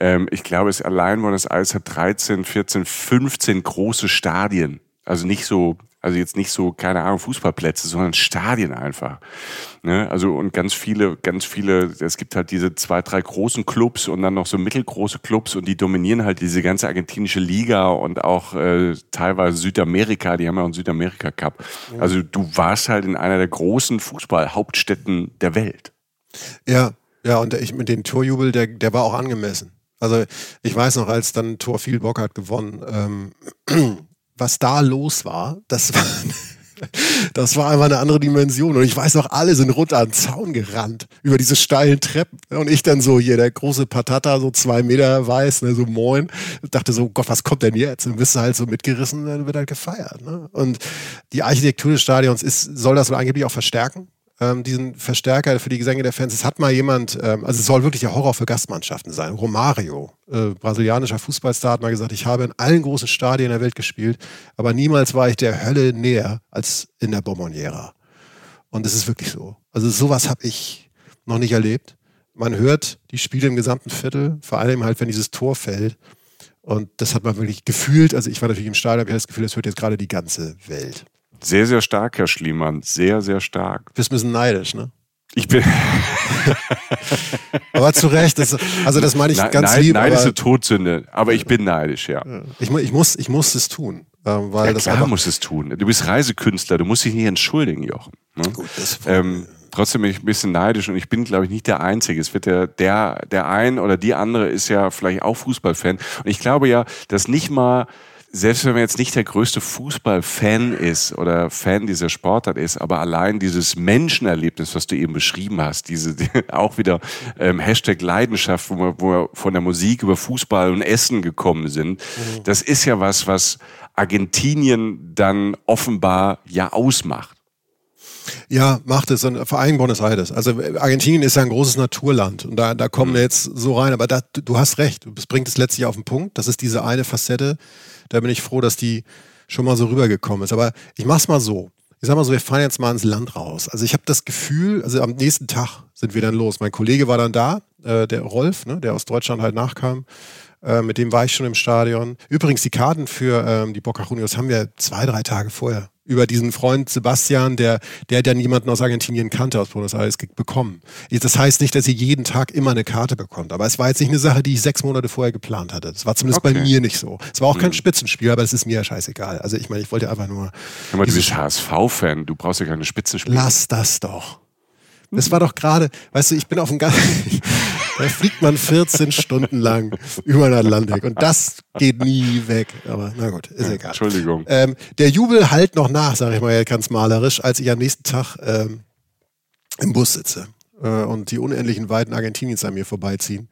Ähm, ich glaube, es allein Buenos Aires hat 13, 14, 15 große Stadien. Also nicht so also jetzt nicht so, keine Ahnung, Fußballplätze, sondern Stadien einfach. Ne? Also und ganz viele, ganz viele, es gibt halt diese zwei, drei großen Clubs und dann noch so mittelgroße Clubs und die dominieren halt diese ganze argentinische Liga und auch äh, teilweise Südamerika, die haben ja auch einen Südamerika Cup. Also du warst halt in einer der großen Fußballhauptstädten der Welt. Ja, ja, und ich mit dem Torjubel, der, der war auch angemessen. Also ich weiß noch, als dann Tor viel Bock hat gewonnen, ähm, was da los war, das war, [laughs] das war einfach eine andere Dimension. Und ich weiß noch, alle sind runter an den Zaun gerannt, über diese steilen Treppen. Und ich dann so hier, der große Patata, so zwei Meter weiß, ne, so moin. Dachte so, Gott, was kommt denn jetzt? Und bist du halt so mitgerissen, dann wird halt gefeiert. Ne? Und die Architektur des Stadions ist, soll das wohl angeblich auch verstärken ähm, diesen Verstärker für die Gesänge der Fans. Es hat mal jemand, ähm, also es soll wirklich der Horror für Gastmannschaften sein. Romario, äh, brasilianischer Fußballstar, hat mal gesagt, ich habe in allen großen Stadien der Welt gespielt, aber niemals war ich der Hölle näher als in der Bomboniera. Und es ist wirklich so. Also sowas habe ich noch nicht erlebt. Man hört die Spiele im gesamten Viertel, vor allem halt, wenn dieses Tor fällt. Und das hat man wirklich gefühlt. Also ich war natürlich im Stadion, habe das Gefühl, das hört jetzt gerade die ganze Welt. Sehr, sehr stark, Herr Schliemann. Sehr, sehr stark. Du bist ein bisschen neidisch, ne? Ich bin. [laughs] aber zu Recht, das, also das meine ich Na, ganz lieb. Neid ist eine Todsünde, aber ich bin neidisch, ja. Ich, ich, muss, ich muss es tun. Ähm, weil ja, das klar musst es tun. Du bist Reisekünstler, du musst dich nicht entschuldigen, Jochen. Ne? Gut, das ähm, trotzdem bin ich ein bisschen neidisch und ich bin, glaube ich, nicht der Einzige. Es wird der, der, der ein oder die andere ist ja vielleicht auch Fußballfan. Und ich glaube ja, dass nicht mal selbst wenn man jetzt nicht der größte Fußballfan ist oder Fan dieser Sportart ist, aber allein dieses Menschenerlebnis, was du eben beschrieben hast, diese [laughs] auch wieder ähm, Hashtag Leidenschaft, wo wir, wo wir von der Musik über Fußball und Essen gekommen sind, mhm. das ist ja was, was Argentinien dann offenbar ja ausmacht. Ja, macht es. Und vor allem Buenos Aires. Also Argentinien ist ja ein großes Naturland und da, da kommen mhm. wir jetzt so rein. Aber da, du hast recht. Es bringt es letztlich auf den Punkt. Das ist diese eine Facette, da bin ich froh, dass die schon mal so rübergekommen ist. Aber ich mach's mal so. Ich sag mal so, wir fahren jetzt mal ins Land raus. Also ich habe das Gefühl, also am nächsten Tag sind wir dann los. Mein Kollege war dann da, äh, der Rolf, ne, der aus Deutschland halt nachkam. Äh, mit dem war ich schon im Stadion. Übrigens, die Karten für ähm, die Boca Juniors haben wir zwei, drei Tage vorher über diesen Freund Sebastian, der, der dann jemanden aus Argentinien kannte, aus Buenos Aires, bekommen. Das heißt nicht, dass ihr jeden Tag immer eine Karte bekommt, aber es war jetzt nicht eine Sache, die ich sechs Monate vorher geplant hatte. Das war zumindest okay. bei mir nicht so. Es war auch kein mhm. Spitzenspiel, aber es ist mir scheißegal. Also ich meine, ich wollte einfach nur... Ja, aber du bist HSV-Fan, du brauchst ja keine Spitzenspiele. Lass das doch. Das war doch gerade, weißt du, ich bin auf dem. [laughs] Da fliegt man 14 Stunden lang über den Atlantik und das geht nie weg. Aber na gut, ist egal. Entschuldigung. Ähm, der Jubel halt noch nach, sage ich mal ganz malerisch, als ich am nächsten Tag ähm, im Bus sitze äh, und die unendlichen Weiten Argentiniens an mir vorbeiziehen.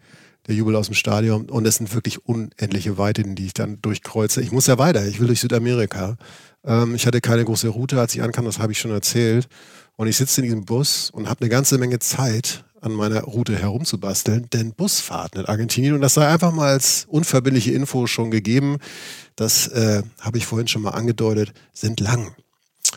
der Jubel aus dem Stadion. Und es sind wirklich unendliche Weiten, die ich dann durchkreuze. Ich muss ja weiter, ich will durch Südamerika. Ähm, ich hatte keine große Route, als ich ankam, das habe ich schon erzählt. Und ich sitze in diesem Bus und habe eine ganze Menge Zeit, an meiner Route herumzubasteln, denn Busfahrten in Argentinien, und das sei einfach mal als unverbindliche Info schon gegeben, das äh, habe ich vorhin schon mal angedeutet, sind lang.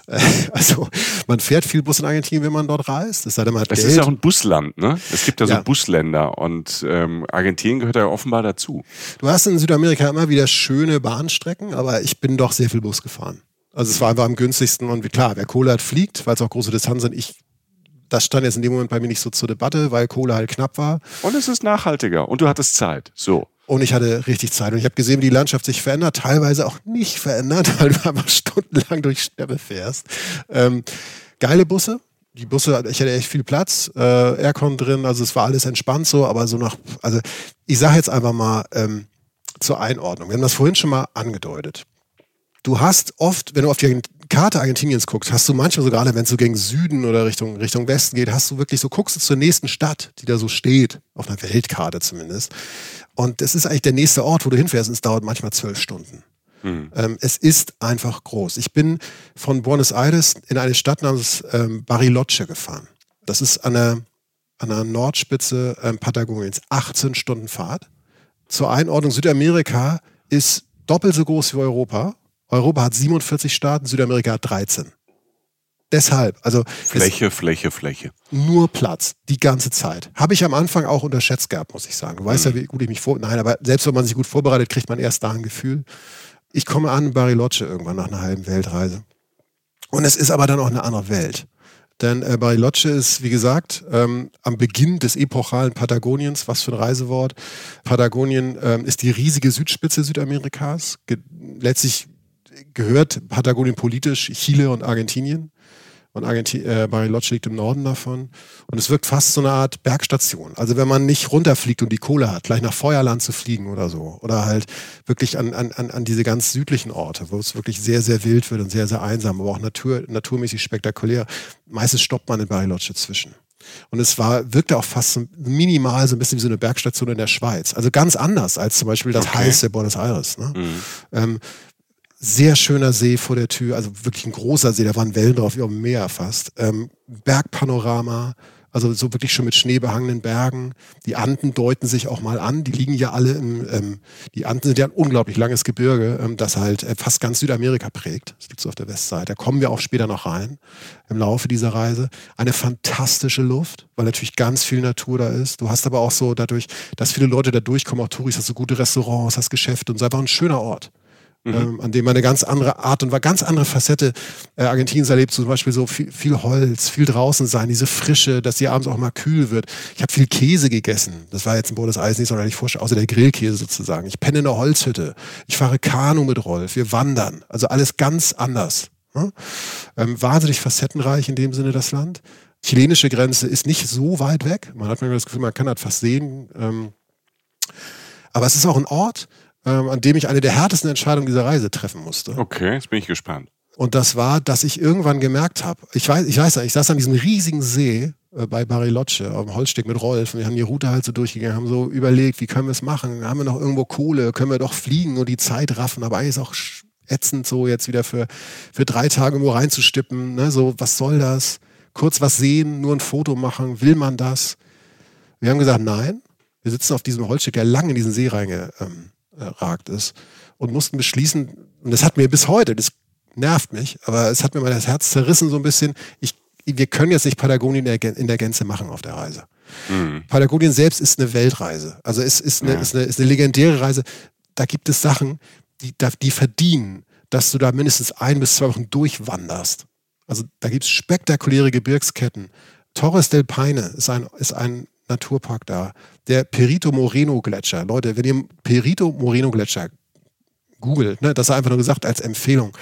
[laughs] Also man fährt viel Bus in Argentinien, wenn man dort reist. Es, sei denn, man hat es ist ja auch ein Busland, ne? Es gibt ja, ja. so Busländer und ähm, Argentinien gehört ja offenbar dazu. Du hast in Südamerika immer wieder schöne Bahnstrecken, aber ich bin doch sehr viel Bus gefahren. Also es war einfach am günstigsten und klar, wer Kohle hat, fliegt, weil es auch große Distanzen sind. Ich das stand jetzt in dem Moment bei mir nicht so zur Debatte, weil Kohle halt knapp war. Und es ist nachhaltiger und du hattest Zeit. So. Und ich hatte richtig Zeit. Und ich habe gesehen, wie die Landschaft sich verändert, teilweise auch nicht verändert, [laughs] weil du einfach stundenlang durch Steppe fährst. Ähm, geile Busse. Die Busse, ich hatte echt viel Platz, äh, Aircon drin, also es war alles entspannt so, aber so nach, also ich sage jetzt einfach mal ähm, zur Einordnung. Wir haben das vorhin schon mal angedeutet. Du hast oft, wenn du auf die Karte Argentiniens guckst, hast du manchmal so gerade, wenn es so gegen Süden oder Richtung, Richtung Westen geht, hast du wirklich so, guckst du zur nächsten Stadt, die da so steht, auf einer Weltkarte zumindest. Und das ist eigentlich der nächste Ort, wo du hinfährst und es dauert manchmal zwölf Stunden. Mhm. Ähm, es ist einfach groß. Ich bin von Buenos Aires in eine Stadt namens ähm, Bariloche gefahren. Das ist an der, an der Nordspitze ähm, Patagoniens. 18 Stunden Fahrt. Zur Einordnung, Südamerika ist doppelt so groß wie Europa. Europa hat 47 Staaten, Südamerika hat 13. Deshalb, also Fläche, Fläche, Fläche. Nur Platz, die ganze Zeit. Habe ich am Anfang auch unterschätzt gehabt, muss ich sagen. Du weißt mhm. ja, wie gut ich mich vor. Nein, aber selbst wenn man sich gut vorbereitet, kriegt man erst da ein Gefühl. Ich komme an in Bariloche irgendwann nach einer halben Weltreise. Und es ist aber dann auch eine andere Welt. Denn äh, Bariloche ist, wie gesagt, ähm, am Beginn des epochalen Patagoniens, was für ein Reisewort. Patagonien ähm, ist die riesige Südspitze Südamerikas. Letztlich gehört Patagonien politisch Chile und Argentinien. Und Argenti äh, Bariloche liegt im Norden davon. Und es wirkt fast so eine Art Bergstation. Also wenn man nicht runterfliegt und die Kohle hat, gleich nach Feuerland zu fliegen oder so. Oder halt wirklich an, an, an diese ganz südlichen Orte, wo es wirklich sehr, sehr wild wird und sehr, sehr einsam, aber auch natur, naturmäßig spektakulär. Meistens stoppt man in Bariloche zwischen. Und es war, wirkte auch fast so minimal so ein bisschen wie so eine Bergstation in der Schweiz. Also ganz anders als zum Beispiel das okay. heiße Buenos Aires. Ne? Mhm. Ähm, sehr schöner See vor der Tür, also wirklich ein großer See, da waren Wellen drauf, wie auf dem Meer fast. Ähm, Bergpanorama, also so wirklich schon mit schneebehangenen Bergen. Die Anden deuten sich auch mal an, die liegen ja alle im, ähm, die Anden sind ja ein unglaublich langes Gebirge, ähm, das halt äh, fast ganz Südamerika prägt. Das liegt so auf der Westseite. Da kommen wir auch später noch rein im Laufe dieser Reise. Eine fantastische Luft, weil natürlich ganz viel Natur da ist. Du hast aber auch so dadurch, dass viele Leute da durchkommen, auch Touris, hast du gute Restaurants, hast Geschäfte und es ist einfach ein schöner Ort mhm. ähm, an dem man eine ganz andere Art und ganz andere Facette äh, Argentiniens erlebt. Zum Beispiel so viel, viel Holz, viel draußen sein, diese Frische, dass die abends auch mal kühl wird. Ich habe viel Käse gegessen. Das war jetzt ein Bodes Eis nicht sonderlich vorstellen, außer der Grillkäse sozusagen. Ich penne in einer Holzhütte. Ich fahre Kanu mit Rolf. Wir wandern. Also alles ganz anders. Ne? Ähm, wahnsinnig facettenreich in dem Sinne das Land. Chilenische Grenze ist nicht so weit weg. Man hat mir das Gefühl, man kann das fast sehen. Ähm, aber es ist auch ein Ort, ähm, an dem ich eine der härtesten Entscheidungen dieser Reise treffen musste. Okay, jetzt bin ich gespannt. Und das war, dass ich irgendwann gemerkt habe, ich weiß, ich weiß, ich saß an diesem riesigen See äh, bei Bariloche auf dem Holzsteg mit Rolf und wir haben die Route halt so durchgegangen, haben so überlegt, wie können wir es machen? Haben wir noch irgendwo Kohle? Können wir doch fliegen und die Zeit raffen? Aber eigentlich ist auch ätzend so jetzt wieder für, für drei Tage irgendwo reinzustippen. Ne? So, was soll das? Kurz was sehen, nur ein Foto machen, will man das? Wir haben gesagt, nein. Wir sitzen auf diesem Holzsteg, der lang in diesen See reinge, ähm, ragt ist. Und mussten beschließen, und das hat mir bis heute, das nervt mich, aber es hat mir mal das Herz zerrissen so ein bisschen. Ich, wir können jetzt nicht Patagonien in der, Gänze machen auf der Reise. Mhm. Patagonien selbst ist eine Weltreise. Also es ist eine, ja. ist, eine, ist eine legendäre Reise. Da gibt es Sachen, die, die verdienen, dass du da mindestens ein bis zwei Wochen durchwanderst. Also da gibt es spektakuläre Gebirgsketten. Torres del Paine ist ein, ist ein Naturpark da. Der Perito Moreno Gletscher. Leute, wenn ihr Perito Moreno Gletscher googelt, ne, das ist einfach nur gesagt als Empfehlung.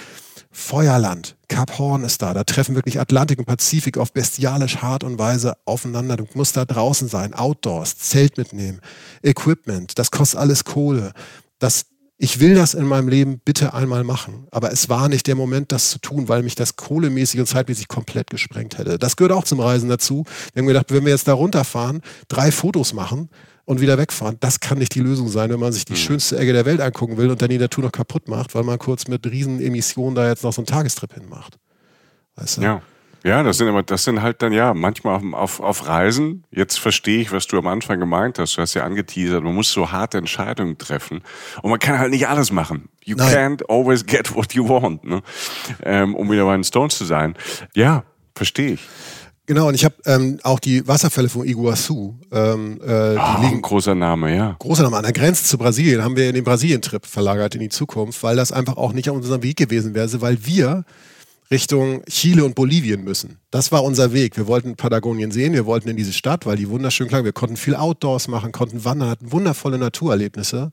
Feuerland, Kap Horn ist da. Da treffen wirklich Atlantik und Pazifik auf bestialisch Art und Weise aufeinander. Du musst da draußen sein, Outdoors, Zelt mitnehmen, Equipment. Das kostet alles Kohle. Das ich will das in meinem Leben bitte einmal machen. Aber es war nicht der Moment, das zu tun, weil mich das kohlemäßig und zeitmäßig komplett gesprengt hätte. Das gehört auch zum Reisen dazu. Wir haben gedacht, wenn wir jetzt da runterfahren, drei Fotos machen, und wieder wegfahren. Das kann nicht die Lösung sein, wenn man sich die mhm. schönste Ecke der Welt angucken will und dann die Natur noch kaputt macht, weil man kurz mit riesen Emissionen da jetzt noch so einen Tagestrip hinmacht. Weißt du? Ja. Ja, das sind aber, das sind halt dann ja manchmal auf, auf, auf Reisen. Jetzt verstehe ich, was du am Anfang gemeint hast. Du hast ja angeteasert, man muss so harte Entscheidungen treffen. Und man kann halt nicht alles machen. You Nein. can't always get what you want, ne? Ähm, um wieder bei den Stones zu sein. Ja, verstehe ich. Genau, und ich habe ähm, auch die Wasserfälle von Iguazu. Ähm, äh, oh, liegen, großer Name, ja. Großer Name. An der Grenze zu Brasilien haben wir in den Brasilien-Trip verlagert in die Zukunft, weil das einfach auch nicht auf unserem Weg gewesen wäre, weil wir Richtung Chile und Bolivien müssen. Das war unser Weg. Wir wollten Patagonien sehen, wir wollten in diese Stadt, weil die wunderschön klang. Wir konnten viel Outdoors machen, konnten wandern, hatten wundervolle Naturerlebnisse,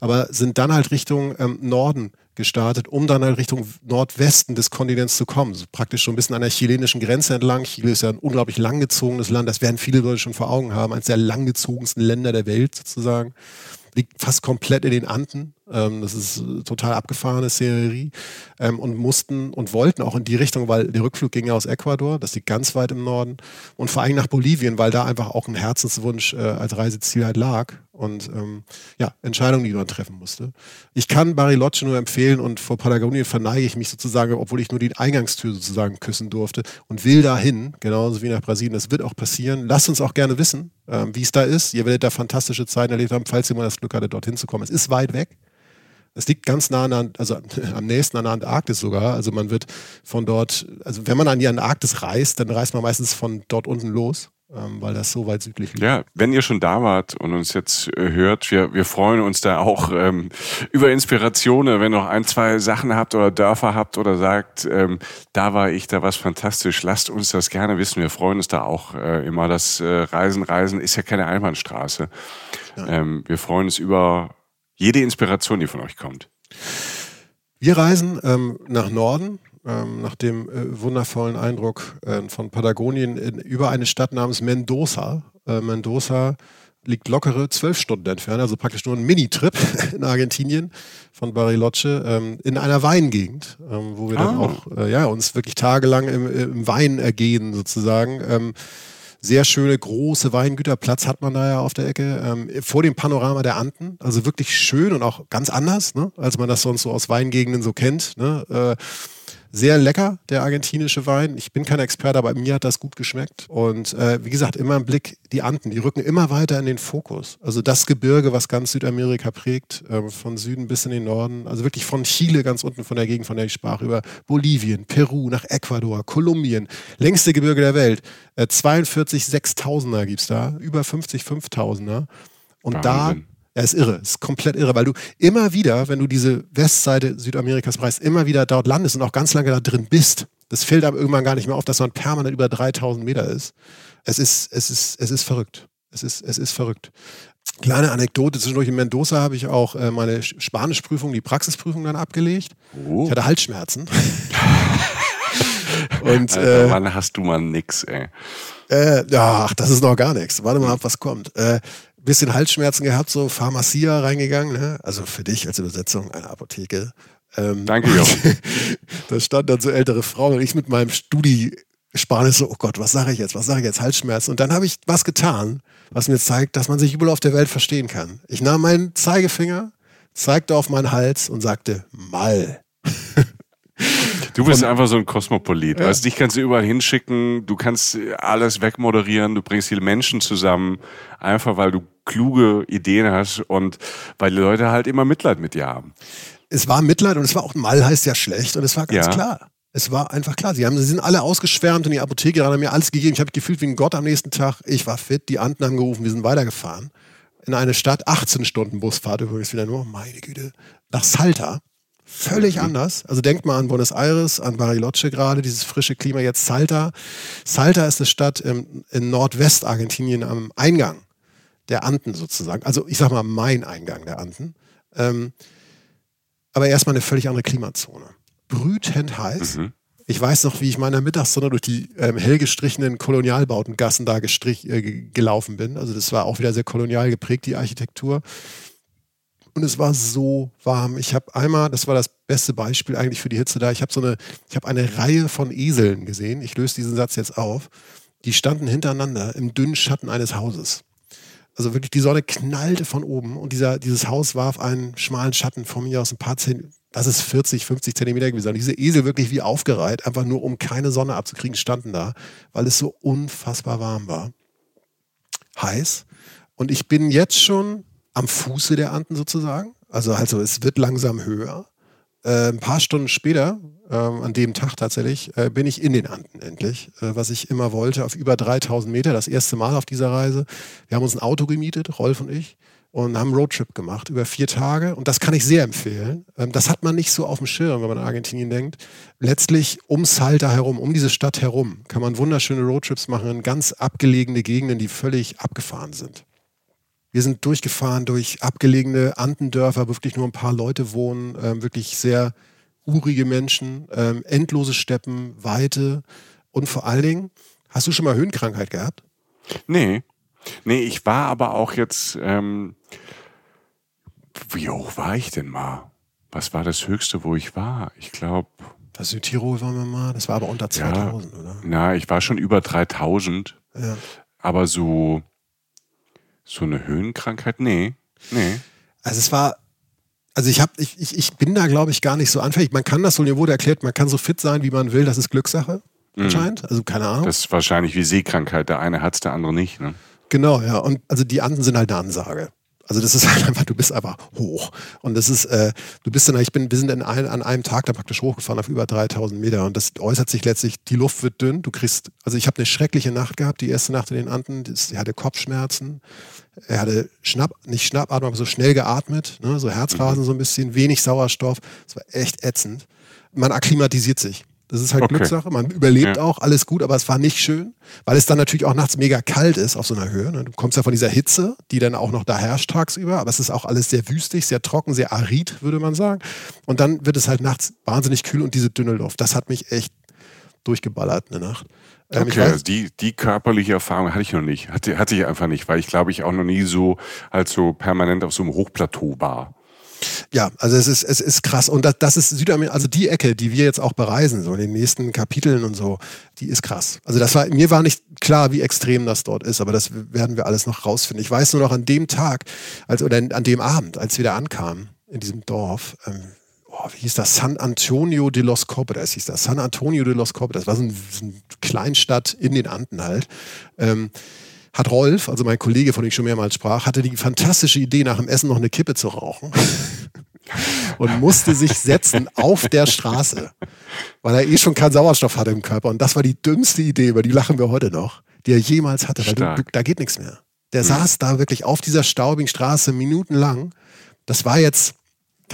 aber sind dann halt Richtung ähm, Norden gestartet, um dann halt Richtung Nordwesten des Kontinents zu kommen. So praktisch schon ein bisschen an der chilenischen Grenze entlang. Chile ist ja ein unglaublich langgezogenes Land, das werden viele Leute schon vor Augen haben, eines der langgezogensten Länder der Welt sozusagen liegt fast komplett in den Anden. Ähm, das ist äh, total abgefahrene Szenerie. Ähm, und mussten und wollten auch in die Richtung, weil der Rückflug ging ja aus Ecuador, das liegt ganz weit im Norden. Und vor allem nach Bolivien, weil da einfach auch ein Herzenswunsch äh, als Reiseziel halt lag und ähm, ja, Entscheidungen, die man treffen musste. Ich kann Bariloche nur empfehlen und vor Patagonien verneige ich mich sozusagen, obwohl ich nur die Eingangstür sozusagen küssen durfte und will dahin, genauso wie nach Brasilien. Das wird auch passieren. Lasst uns auch gerne wissen, ähm, wie es da ist. Ihr werdet da fantastische Zeiten erlebt haben, falls ihr mal das Glück hattet, dorthin zu kommen. Es ist weit weg. Es liegt ganz nah an, also [laughs] am nächsten an der Antarktis sogar. Also man wird von dort, also wenn man an die Antarktis reist, dann reist man meistens von dort unten los weil das so weit südlich liegt. Ja, wenn ihr schon da wart und uns jetzt äh, hört, wir, wir freuen uns da auch ähm, über Inspirationen, wenn ihr noch ein, zwei Sachen habt oder Dörfer habt oder sagt, ähm, da war ich, da war es fantastisch, lasst uns das gerne wissen. Wir freuen uns da auch äh, immer. Das äh, Reisen, Reisen ist ja keine Einbahnstraße. Ja. Ähm, wir freuen uns über jede Inspiration, die von euch kommt. Wir reisen ähm, nach Norden ähm, nach dem äh, wundervollen Eindruck äh, von Patagonien in, über eine Stadt namens Mendoza. Äh, Mendoza liegt lockere zwölf Stunden entfernt, also praktisch nur ein Mini-Trip [laughs] in Argentinien von Bariloche ähm, in einer Weingegend, ähm, wo wir ah. dann auch äh, ja, uns wirklich tagelang im, im Wein ergehen sozusagen. Ähm, sehr schöne große Weingüterplatz hat man da ja auf der Ecke, ähm, vor dem Panorama der Anden. Also wirklich schön und auch ganz anders, ne, als man das sonst so aus Weingegenden so kennt. Ne? Äh, sehr lecker, der argentinische Wein. Ich bin kein Experte, aber mir hat das gut geschmeckt. Und äh, wie gesagt, immer im Blick die Anden, die rücken immer weiter in den Fokus. Also das Gebirge, was ganz Südamerika prägt, äh, von Süden bis in den Norden. Also wirklich von Chile ganz unten von der Gegend, von der ich sprach, über Bolivien, Peru, nach Ecuador, Kolumbien, längste Gebirge der Welt. Äh, 42 6000er gibt es da, über 50 5000er. Und Wahnsinn. da er ist irre, ist komplett irre, weil du immer wieder, wenn du diese Westseite Südamerikas preist, immer wieder dort landest und auch ganz lange da drin bist. Das fällt einem irgendwann gar nicht mehr auf, dass man permanent über 3000 Meter ist. Es ist, es ist, es ist verrückt. Es ist, es ist verrückt. Kleine Anekdote, zwischendurch in Mendoza habe ich auch äh, meine Spanischprüfung, die Praxisprüfung dann abgelegt. Oh. Ich hatte Halsschmerzen. [laughs] [laughs] und, äh, wann hast du mal nix, ey? Äh, ach, das ist noch gar nichts. Warte mal ab, was kommt. Äh, bisschen Halsschmerzen gehabt, so Pharmacia reingegangen, ne? also für dich als Übersetzung eine Apotheke. Ähm, Danke, Jochen. [laughs] da stand dann so ältere Frauen und ich mit meinem Studi Spanisch so, oh Gott, was sage ich jetzt, was sage ich jetzt, Halsschmerzen. Und dann habe ich was getan, was mir zeigt, dass man sich überall auf der Welt verstehen kann. Ich nahm meinen Zeigefinger, zeigte auf meinen Hals und sagte, Mal. [laughs] Du bist einfach so ein Kosmopolit. Ja. Weißt, dich kannst du überall hinschicken, du kannst alles wegmoderieren, du bringst viele Menschen zusammen, einfach weil du kluge Ideen hast und weil die Leute halt immer Mitleid mit dir haben. Es war Mitleid und es war auch mal heißt ja schlecht und es war ganz ja. klar. Es war einfach klar. Sie, haben, sie sind alle ausgeschwärmt und die Apotheke haben mir alles gegeben. Ich habe gefühlt wie ein Gott am nächsten Tag. Ich war fit, die Anden haben gerufen, wir sind weitergefahren. In eine Stadt, 18 Stunden Busfahrt übrigens wieder nur, meine Güte, nach Salta. Völlig anders. Also denkt mal an Buenos Aires, an Bariloche gerade, dieses frische Klima. Jetzt Salta. Salta ist eine Stadt im, in Nordwestargentinien am Eingang der Anden sozusagen. Also ich sag mal mein Eingang der Anden. Ähm, aber erstmal eine völlig andere Klimazone. Brütend heiß. Mhm. Ich weiß noch, wie ich meiner Mittagssonne durch die ähm, hell gestrichenen Kolonialbautengassen da gestrich, äh, gelaufen bin. Also das war auch wieder sehr kolonial geprägt, die Architektur. Und es war so warm. Ich habe einmal, das war das beste Beispiel eigentlich für die Hitze da, ich habe so eine, ich habe eine Reihe von Eseln gesehen. Ich löse diesen Satz jetzt auf. Die standen hintereinander im dünnen Schatten eines Hauses. Also wirklich, die Sonne knallte von oben und dieser, dieses Haus warf einen schmalen Schatten von mir aus ein paar Zentimeter. Das ist 40, 50 Zentimeter gewesen. Und diese Esel wirklich wie aufgereiht, einfach nur um keine Sonne abzukriegen, standen da, weil es so unfassbar warm war. Heiß. Und ich bin jetzt schon am Fuße der Anden sozusagen. Also, also es wird langsam höher. Äh, ein paar Stunden später, äh, an dem Tag tatsächlich, äh, bin ich in den Anden endlich, äh, was ich immer wollte, auf über 3000 Meter, das erste Mal auf dieser Reise. Wir haben uns ein Auto gemietet, Rolf und ich, und haben einen Roadtrip gemacht über vier Tage. Und das kann ich sehr empfehlen. Ähm, das hat man nicht so auf dem Schirm, wenn man an Argentinien denkt. Letztlich um Salta herum, um diese Stadt herum, kann man wunderschöne Roadtrips machen in ganz abgelegene Gegenden, die völlig abgefahren sind. Wir sind durchgefahren durch abgelegene Andendörfer, wo wirklich nur ein paar Leute wohnen, ähm, wirklich sehr urige Menschen, ähm, endlose Steppen, Weite und vor allen Dingen, hast du schon mal Höhenkrankheit gehabt? Nee. Nee, ich war aber auch jetzt, ähm, wie hoch war ich denn mal? Was war das Höchste, wo ich war? Ich glaube. Das Südtirol waren wir mal, das war aber unter 2000, ja, oder? Na, ich war schon über 3000. Ja. Aber so so eine Höhenkrankheit? Nee. Nee. Also es war, also ich habe, ich, ich, ich bin da, glaube ich, gar nicht so anfällig. Man kann das, so wurde erklärt, man kann so fit sein, wie man will, das ist Glückssache. Mhm. Anscheinend. Also keine Ahnung. Das ist wahrscheinlich wie Seekrankheit. Der eine hat es, der andere nicht. Ne? Genau, ja. Und also die Anden sind halt eine Ansage. Also das ist [laughs] halt einfach, du bist einfach hoch. Und das ist, äh, du bist dann, ich bin, wir sind in ein, an einem Tag da praktisch hochgefahren auf über 3000 Meter und das äußert sich letztlich, die Luft wird dünn, du kriegst, also ich habe eine schreckliche Nacht gehabt, die erste Nacht in den Anden, das, ich hatte Kopfschmerzen, er hatte Schnapp, nicht Schnappatmung, aber so schnell geatmet, ne, so Herzrasen mhm. so ein bisschen, wenig Sauerstoff, das war echt ätzend. Man akklimatisiert sich. Das ist halt okay. Glückssache. Man überlebt ja. auch, alles gut, aber es war nicht schön, weil es dann natürlich auch nachts mega kalt ist auf so einer Höhe. Ne? Du kommst ja von dieser Hitze, die dann auch noch da herrscht tagsüber, aber es ist auch alles sehr wüstig, sehr trocken, sehr arid, würde man sagen. Und dann wird es halt nachts wahnsinnig kühl und diese dünne Luft. Das hat mich echt durchgeballert eine Nacht. Ähm, okay, also die, die körperliche Erfahrung hatte ich noch nicht. Hatte, hatte ich einfach nicht, weil ich glaube ich auch noch nie so halt so permanent auf so einem Hochplateau war. Ja, also es ist, es ist krass. Und das, das ist Südamerika, also die Ecke, die wir jetzt auch bereisen, so in den nächsten Kapiteln und so, die ist krass. Also das war, mir war nicht klar, wie extrem das dort ist, aber das werden wir alles noch rausfinden. Ich weiß nur noch an dem Tag, als, oder an dem Abend, als wir da ankamen, in diesem Dorf, ähm, oh, wie hieß das? San Antonio de los Cobras hieß das. San Antonio de los Cobras. Das war so, ein, so eine Kleinstadt in den Anden halt. Ähm, hat Rolf, also mein Kollege, von dem ich schon mehrmals sprach, hatte die fantastische Idee, nach dem Essen noch eine Kippe zu rauchen. [laughs] und musste sich setzen auf der Straße, weil er eh schon keinen Sauerstoff hatte im Körper. Und das war die dümmste Idee, über die lachen wir heute noch, die er jemals hatte, weil du, da geht nichts mehr. Der mhm. saß da wirklich auf dieser staubigen Straße minutenlang. Das war jetzt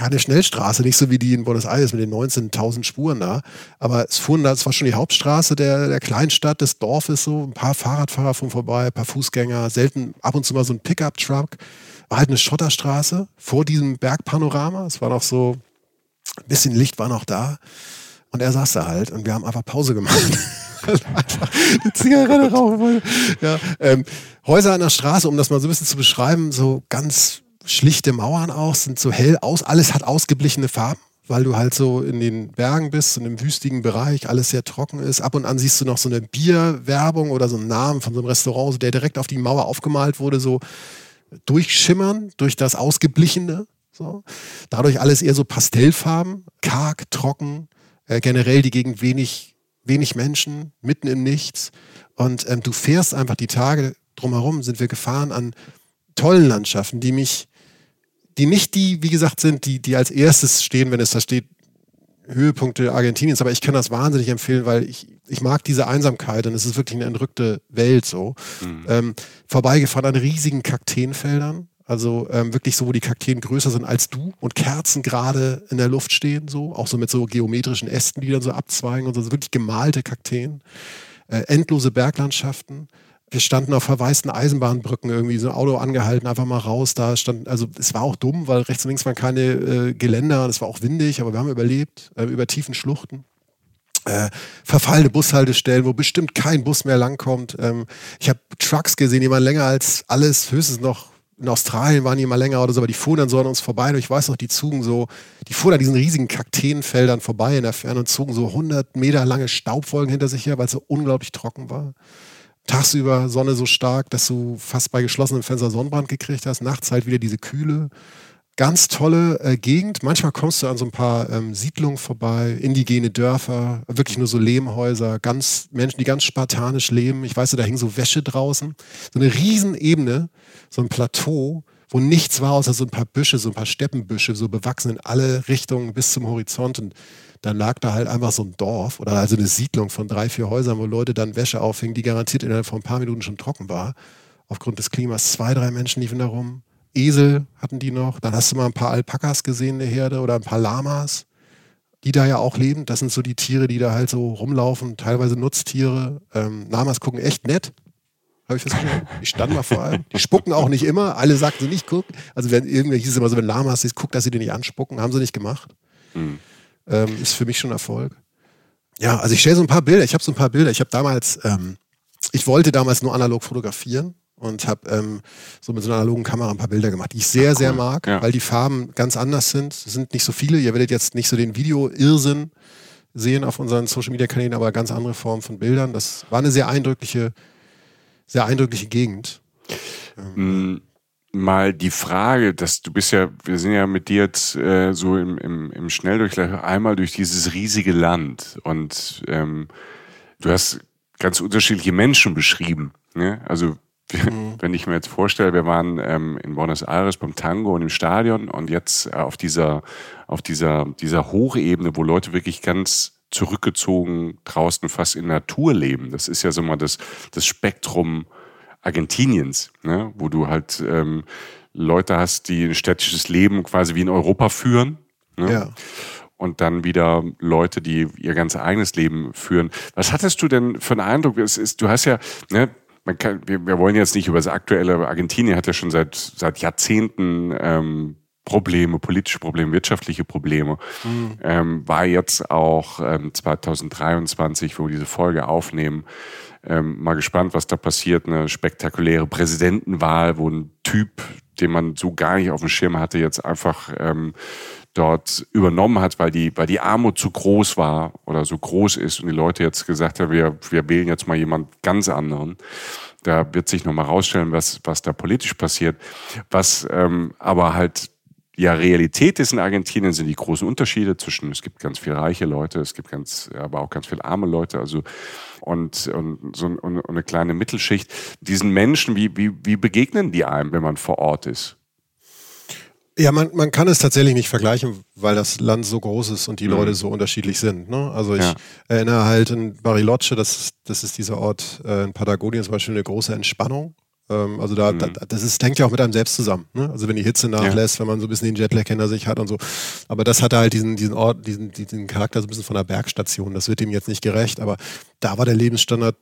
keine Schnellstraße, nicht so wie die in Buenos Aires mit den 19.000 Spuren da. Aber es fuhren da, es war schon die Hauptstraße der, der Kleinstadt, des Dorfes so. Ein paar Fahrradfahrer fuhren vorbei, ein paar Fußgänger, selten ab und zu mal so ein Pickup-Truck. War halt eine Schotterstraße vor diesem Bergpanorama. Es war noch so, ein bisschen Licht war noch da. Und er saß da halt und wir haben einfach Pause gemacht. [laughs] einfach eine Zigarette rauchen wollte. Ja, ähm, Häuser an der Straße, um das mal so ein bisschen zu beschreiben, so ganz schlichte Mauern auch, sind so hell aus, alles hat ausgeblichene Farben, weil du halt so in den Bergen bist, in einem wüstigen Bereich, alles sehr trocken ist. Ab und an siehst du noch so eine Bierwerbung oder so einen Namen von so einem Restaurant, der direkt auf die Mauer aufgemalt wurde, so durchschimmern, durch das Ausgeblichene. So. Dadurch alles eher so Pastellfarben, karg, trocken, äh, generell die Gegend wenig, wenig Menschen, mitten im Nichts. Und ähm, du fährst einfach die Tage drumherum, sind wir gefahren an tollen Landschaften, die mich die nicht die, wie gesagt, sind, die, die als erstes stehen, wenn es da steht, Höhepunkte Argentiniens, aber ich kann das wahnsinnig empfehlen, weil ich, ich mag diese Einsamkeit und es ist wirklich eine entrückte Welt so. Mhm. Ähm, vorbeigefahren an riesigen Kakteenfeldern, also ähm, wirklich so, wo die Kakteen größer sind als du und Kerzen gerade in der Luft stehen, so, auch so mit so geometrischen Ästen, die dann so abzweigen und so, also wirklich gemalte Kakteen. Äh, endlose Berglandschaften wir standen auf verwaisten Eisenbahnbrücken irgendwie, so ein Auto angehalten, einfach mal raus. Da stand, also es war auch dumm, weil rechts und links waren keine äh, Geländer und es war auch windig, aber wir haben überlebt, äh, über tiefen Schluchten. Äh, verfallene Bushaltestellen, wo bestimmt kein Bus mehr langkommt. Ähm, ich habe Trucks gesehen, die waren länger als alles, höchstens noch in Australien waren die mal länger oder so, aber die fuhren dann so an uns vorbei. Und ich weiß noch, die zogen so, die fuhren an diesen riesigen Kakteenfeldern vorbei in der Ferne und zogen so 100 Meter lange Staubwolken hinter sich her, weil es so unglaublich trocken war tagsüber Sonne so stark, dass du fast bei geschlossenem Fenster Sonnenbrand gekriegt hast. Nachts halt wieder diese Kühle. Ganz tolle äh, Gegend. Manchmal kommst du an so ein paar ähm, Siedlungen vorbei, indigene Dörfer, wirklich nur so Lehmhäuser, ganz Menschen, die ganz spartanisch leben. Ich weiß, da hing so Wäsche draußen. So eine Riesenebene, so ein Plateau, wo nichts war, außer so ein paar Büsche, so ein paar Steppenbüsche, so bewachsen in alle Richtungen bis zum Horizont. Und dann lag da halt einfach so ein Dorf oder also eine Siedlung von drei, vier Häusern, wo Leute dann Wäsche aufhingen, die garantiert innerhalb von ein paar Minuten schon trocken war. Aufgrund des Klimas. Zwei, drei Menschen liefen da rum. Esel hatten die noch. Dann hast du mal ein paar Alpakas gesehen in der Herde oder ein paar Lamas, die da ja auch leben. Das sind so die Tiere, die da halt so rumlaufen, teilweise Nutztiere. Ähm, Lamas gucken echt nett. Habe ich festgestellt. Die standen mal vor allem. Die spucken auch nicht immer. Alle sagten nicht, guck. Also wenn irgendwie hieß es immer so, wenn Lamas ist, guck, dass sie dir nicht anspucken. Haben sie nicht gemacht. Mhm. Ähm, ist für mich schon Erfolg. Ja, also ich stelle so ein paar Bilder. Ich habe so ein paar Bilder. Ich habe damals, ähm, ich wollte damals nur analog fotografieren und habe ähm, so mit so einer analogen Kamera ein paar Bilder gemacht, die ich sehr, Ach, cool. sehr mag, ja. weil die Farben ganz anders sind. Es sind nicht so viele. Ihr werdet jetzt nicht so den Video-Irrsinn sehen auf unseren Social-Media-Kanälen, aber ganz andere Formen von Bildern. Das war eine sehr eindrückliche, sehr eindrückliche Gegend. Mm, mal die Frage, dass du bist ja, wir sind ja mit dir jetzt äh, so im, im, im Schnelldurchlauf einmal durch dieses riesige Land und ähm, du hast ganz unterschiedliche Menschen beschrieben. Ne? Also. [laughs] Wenn ich mir jetzt vorstelle, wir waren ähm, in Buenos Aires beim Tango und im Stadion und jetzt äh, auf dieser, auf dieser, dieser Hochebene, wo Leute wirklich ganz zurückgezogen draußen fast in Natur leben. Das ist ja so mal das, das Spektrum Argentiniens, ne? wo du halt ähm, Leute hast, die ein städtisches Leben quasi wie in Europa führen. Ne? Ja und dann wieder Leute, die ihr ganz eigenes Leben führen. Was hattest du denn für einen Eindruck? Es ist, du hast ja, ne, man kann, wir, wir wollen jetzt nicht über das aktuelle, Argentinien hat ja schon seit, seit Jahrzehnten ähm, Probleme, politische Probleme, wirtschaftliche Probleme. Mhm. Ähm, war jetzt auch ähm, 2023, wo wir diese Folge aufnehmen, ähm, mal gespannt, was da passiert. Eine spektakuläre Präsidentenwahl, wo ein Typ, den man so gar nicht auf dem Schirm hatte, jetzt einfach ähm, dort übernommen hat, weil die, weil die Armut zu groß war oder so groß ist und die Leute jetzt gesagt haben, wir, wir wählen jetzt mal jemand ganz anderen. Da wird sich nochmal rausstellen, was, was da politisch passiert. Was ähm, aber halt ja Realität ist in Argentinien, sind die großen Unterschiede zwischen, es gibt ganz viele reiche Leute, es gibt ganz, aber auch ganz viele arme Leute, also und, und so und eine kleine Mittelschicht. Diesen Menschen, wie, wie, wie begegnen die einem, wenn man vor Ort ist? Ja, man, man kann es tatsächlich nicht vergleichen, weil das Land so groß ist und die mhm. Leute so unterschiedlich sind. Ne? Also ich ja. erinnere halt in Bariloche, das, das ist dieser Ort äh, in Patagonien zum Beispiel eine große Entspannung. Ähm, also da, mhm. da, das ist, hängt ja auch mit einem selbst zusammen. Ne? Also wenn die Hitze nachlässt, ja. wenn man so ein bisschen den Jetlag hinter sich hat und so. Aber das hatte halt diesen, diesen Ort, diesen, diesen Charakter so ein bisschen von einer Bergstation. Das wird dem jetzt nicht gerecht, aber da war der Lebensstandard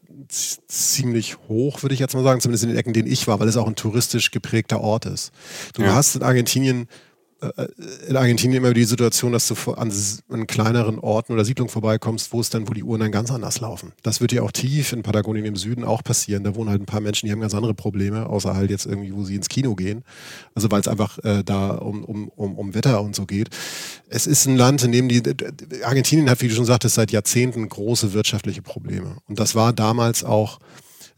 ziemlich hoch, würde ich jetzt mal sagen, zumindest in den Ecken, in denen ich war, weil es auch ein touristisch geprägter Ort ist. Du ja. hast in Argentinien in Argentinien immer die Situation, dass du an, an, kleineren Orten oder Siedlungen vorbeikommst, wo es dann, wo die Uhren dann ganz anders laufen. Das wird ja auch tief in Patagonien im Süden auch passieren. Da wohnen halt ein paar Menschen, die haben ganz andere Probleme, außer halt jetzt irgendwie, wo sie ins Kino gehen. Also weil es einfach äh, da um, um, um, um Wetter und so geht. Es ist ein Land, in dem die Argentinien hat, wie du schon sagtest, seit Jahrzehnten große wirtschaftliche Probleme. Und das war damals auch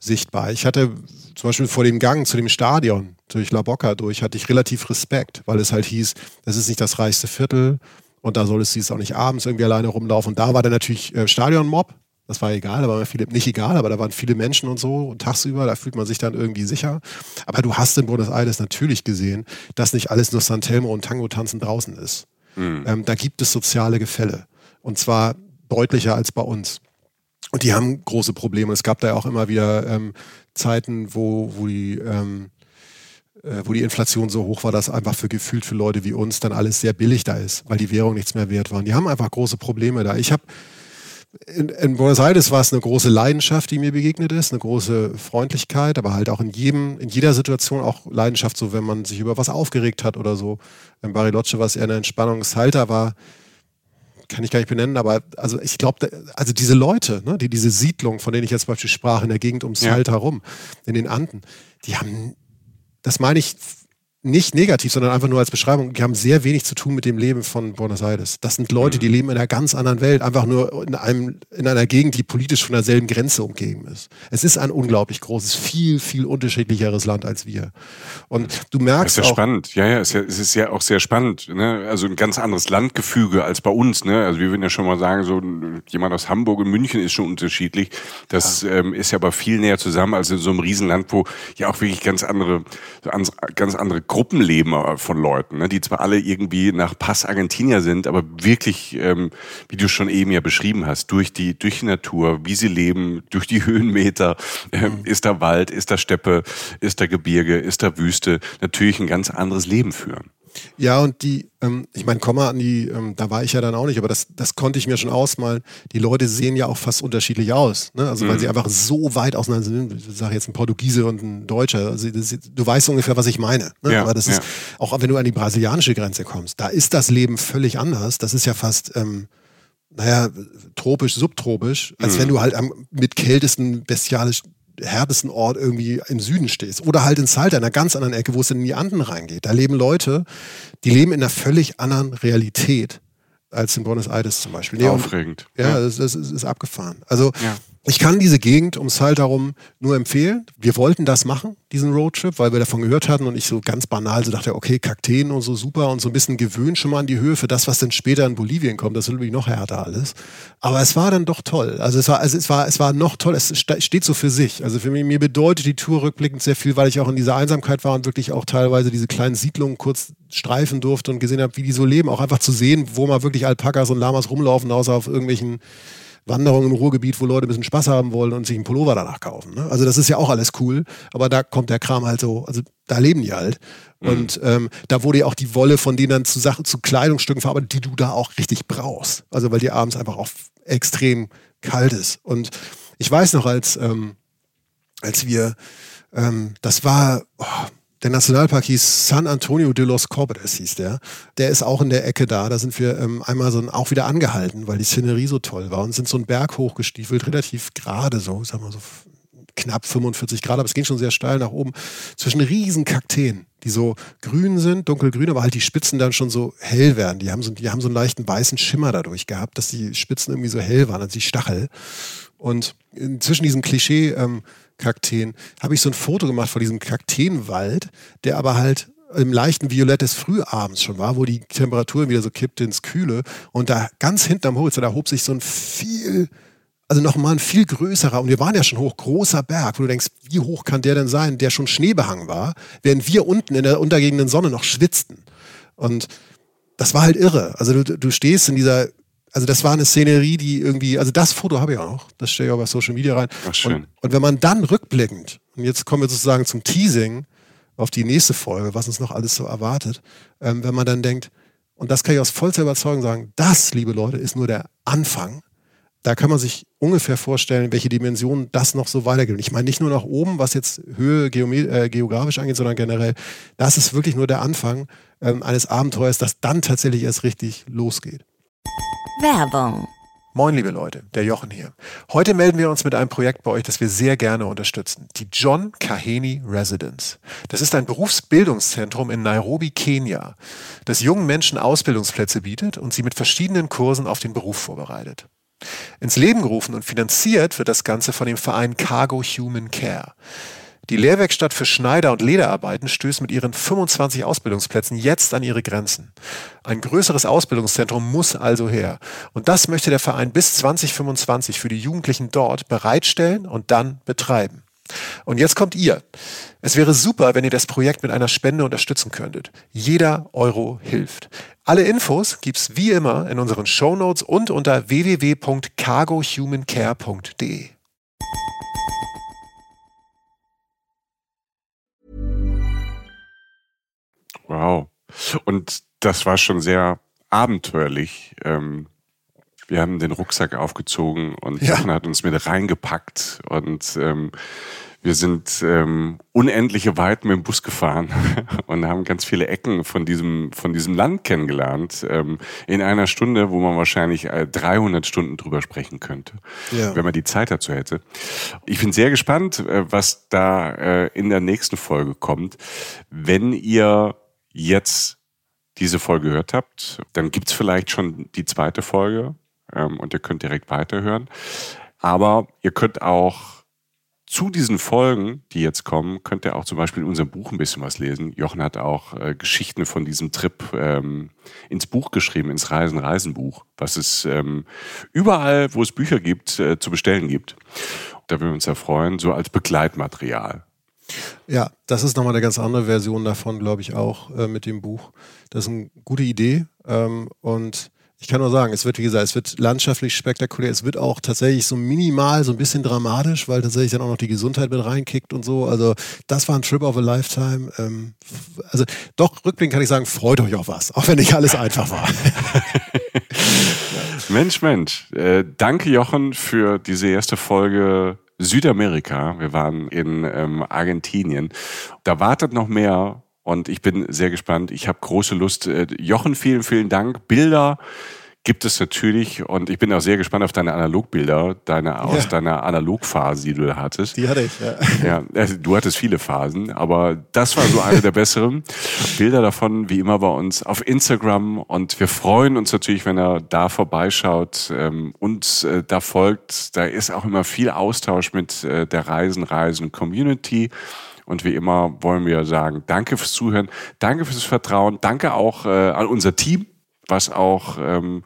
sichtbar. Ich hatte zum Beispiel vor dem Gang zu dem Stadion durch La Boca durch, hatte ich relativ Respekt, weil es halt hieß, das ist nicht das reichste Viertel und da soll es jetzt auch nicht abends irgendwie alleine rumlaufen. Und da war dann natürlich äh, Stadionmob, das war egal, da waren viele, nicht egal, aber da waren viele Menschen und so und tagsüber, da fühlt man sich dann irgendwie sicher. Aber du hast in Buenos Aires natürlich gesehen, dass nicht alles nur Santelmo und Tango-Tanzen draußen ist. Mhm. Ähm, da gibt es soziale Gefälle. Und zwar deutlicher als bei uns. Und die haben große Probleme. Es gab da ja auch immer wieder ähm, Zeiten, wo, wo die ähm, äh, wo die Inflation so hoch war, dass einfach für gefühlt für Leute wie uns dann alles sehr billig da ist, weil die Währung nichts mehr wert war. Die haben einfach große Probleme da. Ich habe in, in, Buenos Aires war es eine große Leidenschaft, die mir begegnet ist, eine große Freundlichkeit, aber halt auch in jedem, in jeder Situation auch Leidenschaft, so wenn man sich über was aufgeregt hat oder so. In Bariloche war es eher eine Entspannungshalter war, kann ich gar nicht benennen, aber also ich glaube, also diese Leute, ne, die diese Siedlung, von denen ich jetzt zum Beispiel sprach, in der Gegend ums ja. herum, in den Anden, die haben, das meine ich nicht negativ, sondern einfach nur als Beschreibung, die haben sehr wenig zu tun mit dem Leben von Buenos Aires. Das sind Leute, die mhm. leben in einer ganz anderen Welt, einfach nur in, einem, in einer Gegend, die politisch von derselben Grenze umgeben ist. Es ist ein unglaublich großes, viel, viel unterschiedlicheres Land als wir. Und du merkst. Das ist ja auch, spannend. Ja, ja, es ist ja, es ist ja auch sehr spannend. Ne? Also ein ganz anderes Landgefüge als bei uns. Ne? Also wir würden ja schon mal sagen, so jemand aus Hamburg und München ist schon unterschiedlich. Das ja. ähm, ist ja aber viel näher zusammen als in so einem Riesenland, wo ja auch wirklich ganz andere, ganz andere Gruppenleben äh, von Leuten, ne, die zwar alle irgendwie nach Pass Argentinier sind, aber wirklich, ähm, wie du schon eben ja beschrieben hast, durch die, durch die Natur, wie sie leben, durch die [laughs] Höhenmeter, äh, mhm. ist da Wald, ist da Steppe, ist da Gebirge, ist da Wüste, natürlich ein ganz anderes Leben führen. Ja, und die, ähm, ich meine, Komma an die, ähm, da war ich ja dann auch nicht, aber das, das konnte ich mir schon ausmalen. Die Leute sehen ja auch fast unterschiedlich aus. Ne? Also, weil sie mhm. einfach so weit auseinander sind. Ich sage jetzt ein Portugiese und ein Deutscher. Also, das, du weißt ungefähr, was ich meine. Ne? Ja, aber das ja. ist, auch wenn du an die brasilianische Grenze kommst, da ist das Leben völlig anders. Das ist ja fast, ähm, naja, tropisch, subtropisch, als mhm. wenn du halt am, mit kältesten, bestialisch härtesten Ort irgendwie im Süden stehst. Oder halt in Salta, in einer ganz anderen Ecke, wo es in die Anden reingeht. Da leben Leute, die leben in einer völlig anderen Realität als in Buenos Aires zum Beispiel. Nee, Aufregend. Und, ja, ja. Das, das, ist, ist abgefahren. Also ja. Ich kann diese Gegend um Salta herum nur empfehlen. Wir wollten das machen, diesen Roadtrip, weil wir davon gehört hatten und ich so ganz banal so dachte, okay, Kakteen und so super und so ein bisschen gewöhnt schon mal an die Höhe für das, was dann später in Bolivien kommt. Das ist natürlich noch härter alles. Aber es war dann doch toll. Also es war, also es war, es war noch toll. Es steht so für sich. Also für mich, mir bedeutet die Tour rückblickend sehr viel, weil ich auch in dieser Einsamkeit war und wirklich auch teilweise diese kleinen Siedlungen kurz streifen durfte und gesehen habe, wie die so leben. Auch einfach zu sehen, wo mal wirklich Alpakas und Lamas rumlaufen, außer auf irgendwelchen Wanderung im Ruhrgebiet, wo Leute ein bisschen Spaß haben wollen und sich einen Pullover danach kaufen. Ne? Also das ist ja auch alles cool, aber da kommt der Kram halt so, also da leben die halt. Mhm. Und ähm, da wurde ja auch die Wolle von denen dann zu Sachen, zu Kleidungsstücken verarbeitet, die du da auch richtig brauchst. Also weil die abends einfach auch extrem kalt ist. Und ich weiß noch, als, ähm, als wir, ähm, das war, oh, der Nationalpark hieß San Antonio de los Cobres, hieß der. Der ist auch in der Ecke da. Da sind wir ähm, einmal so auch wieder angehalten, weil die Szenerie so toll war und sind so einen Berg hochgestiefelt, relativ gerade so, sagen wir so knapp 45 Grad, aber es ging schon sehr steil nach oben, zwischen riesen Kakteen, die so grün sind, dunkelgrün, aber halt die Spitzen dann schon so hell werden. Die haben so, die haben so einen leichten weißen Schimmer dadurch gehabt, dass die Spitzen irgendwie so hell waren, also die Stachel. Und zwischen diesem Klischee ähm, Kakteen, habe ich so ein Foto gemacht von diesem Kakteenwald, der aber halt im leichten Violett des Frühabends schon war, wo die Temperatur wieder so kippte ins Kühle. Und da ganz hinten am Horizont, da hob sich so ein viel, also nochmal ein viel größerer, und wir waren ja schon hoch, großer Berg, wo du denkst, wie hoch kann der denn sein, der schon schneebehangen war, während wir unten in der untergehenden Sonne noch schwitzten. Und das war halt irre. Also du, du stehst in dieser also das war eine Szenerie, die irgendwie, also das Foto habe ich auch noch, das stelle ich auch bei Social Media rein. Ach, schön. Und, und, wenn man dann rückblickend, und jetzt kommen wir sozusagen zum Teasing auf die nächste Folge, was uns noch alles so erwartet, ähm, wenn man dann denkt, und das kann ich aus vollster Überzeugung sagen, das, liebe Leute, ist nur der Anfang. Da kann man sich ungefähr vorstellen, welche Dimensionen das noch so weitergeht. Und ich meine nicht nur nach oben, was jetzt Höhe äh, geografisch angeht, sondern generell, das ist wirklich nur der Anfang ähm, eines Abenteuers, das dann tatsächlich erst richtig losgeht. Werbung. Moin, liebe Leute, der Jochen hier. Heute melden wir uns mit einem Projekt bei euch, das wir sehr gerne unterstützen. Die John Kaheni Residence. Das ist ein Berufsbildungszentrum in Nairobi, Kenia, das jungen Menschen Ausbildungsplätze bietet und sie mit verschiedenen Kursen auf den Beruf vorbereitet. Ins Leben gerufen und finanziert wird das Ganze von dem Verein Cargo Human Care. Die Lehrwerkstatt für Schneider- und Lederarbeiten stößt mit ihren 25 Ausbildungsplätzen jetzt an ihre Grenzen. Ein größeres Ausbildungszentrum muss also her. Und das möchte der Verein bis 2025 für die Jugendlichen dort bereitstellen und dann betreiben. Und jetzt kommt ihr. Es wäre super, wenn ihr das Projekt mit einer Spende unterstützen könntet. Jeder Euro hilft. Alle Infos gibt's wie immer in unseren Shownotes und unter www.cargohumancare.de. Wow. Und das war schon sehr abenteuerlich. Ähm, wir haben den Rucksack aufgezogen und ja. Jochen hat uns mit reingepackt und ähm, Wir sind ähm, unendliche Weit mit dem Bus gefahren [laughs] und haben ganz viele Ecken von diesem, von diesem Land kennengelernt. Ähm, in einer Stunde, wo man wahrscheinlich äh, 300 Stunden drüber sprechen könnte, ja. wenn man die Zeit dazu hätte. Ich bin sehr gespannt, äh, was da äh, in der nächsten Folge kommt. Wenn ihr jetzt diese Folge gehört habt, dann gibt's vielleicht schon die zweite Folge ähm, und ihr könnt direkt weiterhören. Aber ihr könnt auch zu diesen Folgen, die jetzt kommen, könnt ihr auch zum Beispiel in unserem Buch ein bisschen was lesen. Jochen hat auch äh, Geschichten von diesem Trip ähm, ins Buch geschrieben, ins Reisen-Reisen-Buch, was es ähm, überall, wo es Bücher gibt, äh, zu bestellen gibt. Da würden wir uns ja freuen, so als Begleitmaterial. Ja, das ist nochmal eine ganz andere Version davon, glaube ich, auch äh, mit dem Buch. Das ist eine gute Idee ähm, und ich kann nur sagen, es wird, wie gesagt, es wird landschaftlich spektakulär. Es wird auch tatsächlich so minimal, so ein bisschen dramatisch, weil tatsächlich dann auch noch die Gesundheit mit reinkickt und so. Also, das war ein Trip of a Lifetime. Ähm, also, doch, rückblickend kann ich sagen, freut euch auf was, auch wenn nicht alles einfach war. [laughs] Mensch, Mensch. Äh, danke, Jochen, für diese erste Folge Südamerika. Wir waren in ähm, Argentinien. Da wartet noch mehr und ich bin sehr gespannt. Ich habe große Lust. Äh, Jochen, vielen, vielen Dank. Bilder gibt es natürlich und ich bin auch sehr gespannt auf deine Analogbilder, deine aus ja. deiner Analogphase, die du hattest. Die hatte ich, ja. Ja, also du hattest viele Phasen, aber das war so eine der besseren. [laughs] Bilder davon, wie immer bei uns auf Instagram und wir freuen uns natürlich, wenn er da vorbeischaut, ähm, uns äh, da folgt. Da ist auch immer viel Austausch mit äh, der Reisen, Reisen Community. Und wie immer wollen wir sagen, danke fürs Zuhören, danke fürs Vertrauen, danke auch äh, an unser Team, was auch ähm,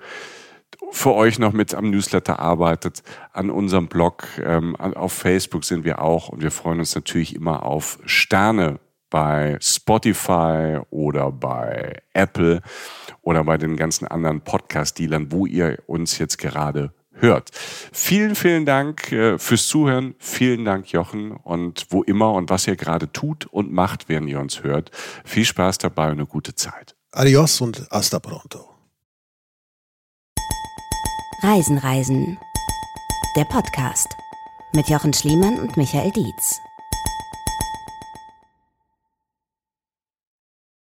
für euch noch mit am Newsletter arbeitet, an unserem Blog, ähm, auf Facebook sind wir auch und wir freuen uns natürlich immer auf Sterne bei Spotify oder bei Apple oder bei den ganzen anderen Podcast-Dealern, wo ihr uns jetzt gerade hört. Vielen, vielen Dank äh, fürs Zuhören. Vielen Dank, Jochen. Und wo immer und was ihr gerade tut und macht, während ihr uns hört. Viel Spaß dabei und eine gute Zeit. Adios und hasta pronto. Reisen, Reisen. Der Podcast mit Jochen Schliemann und Michael Dietz.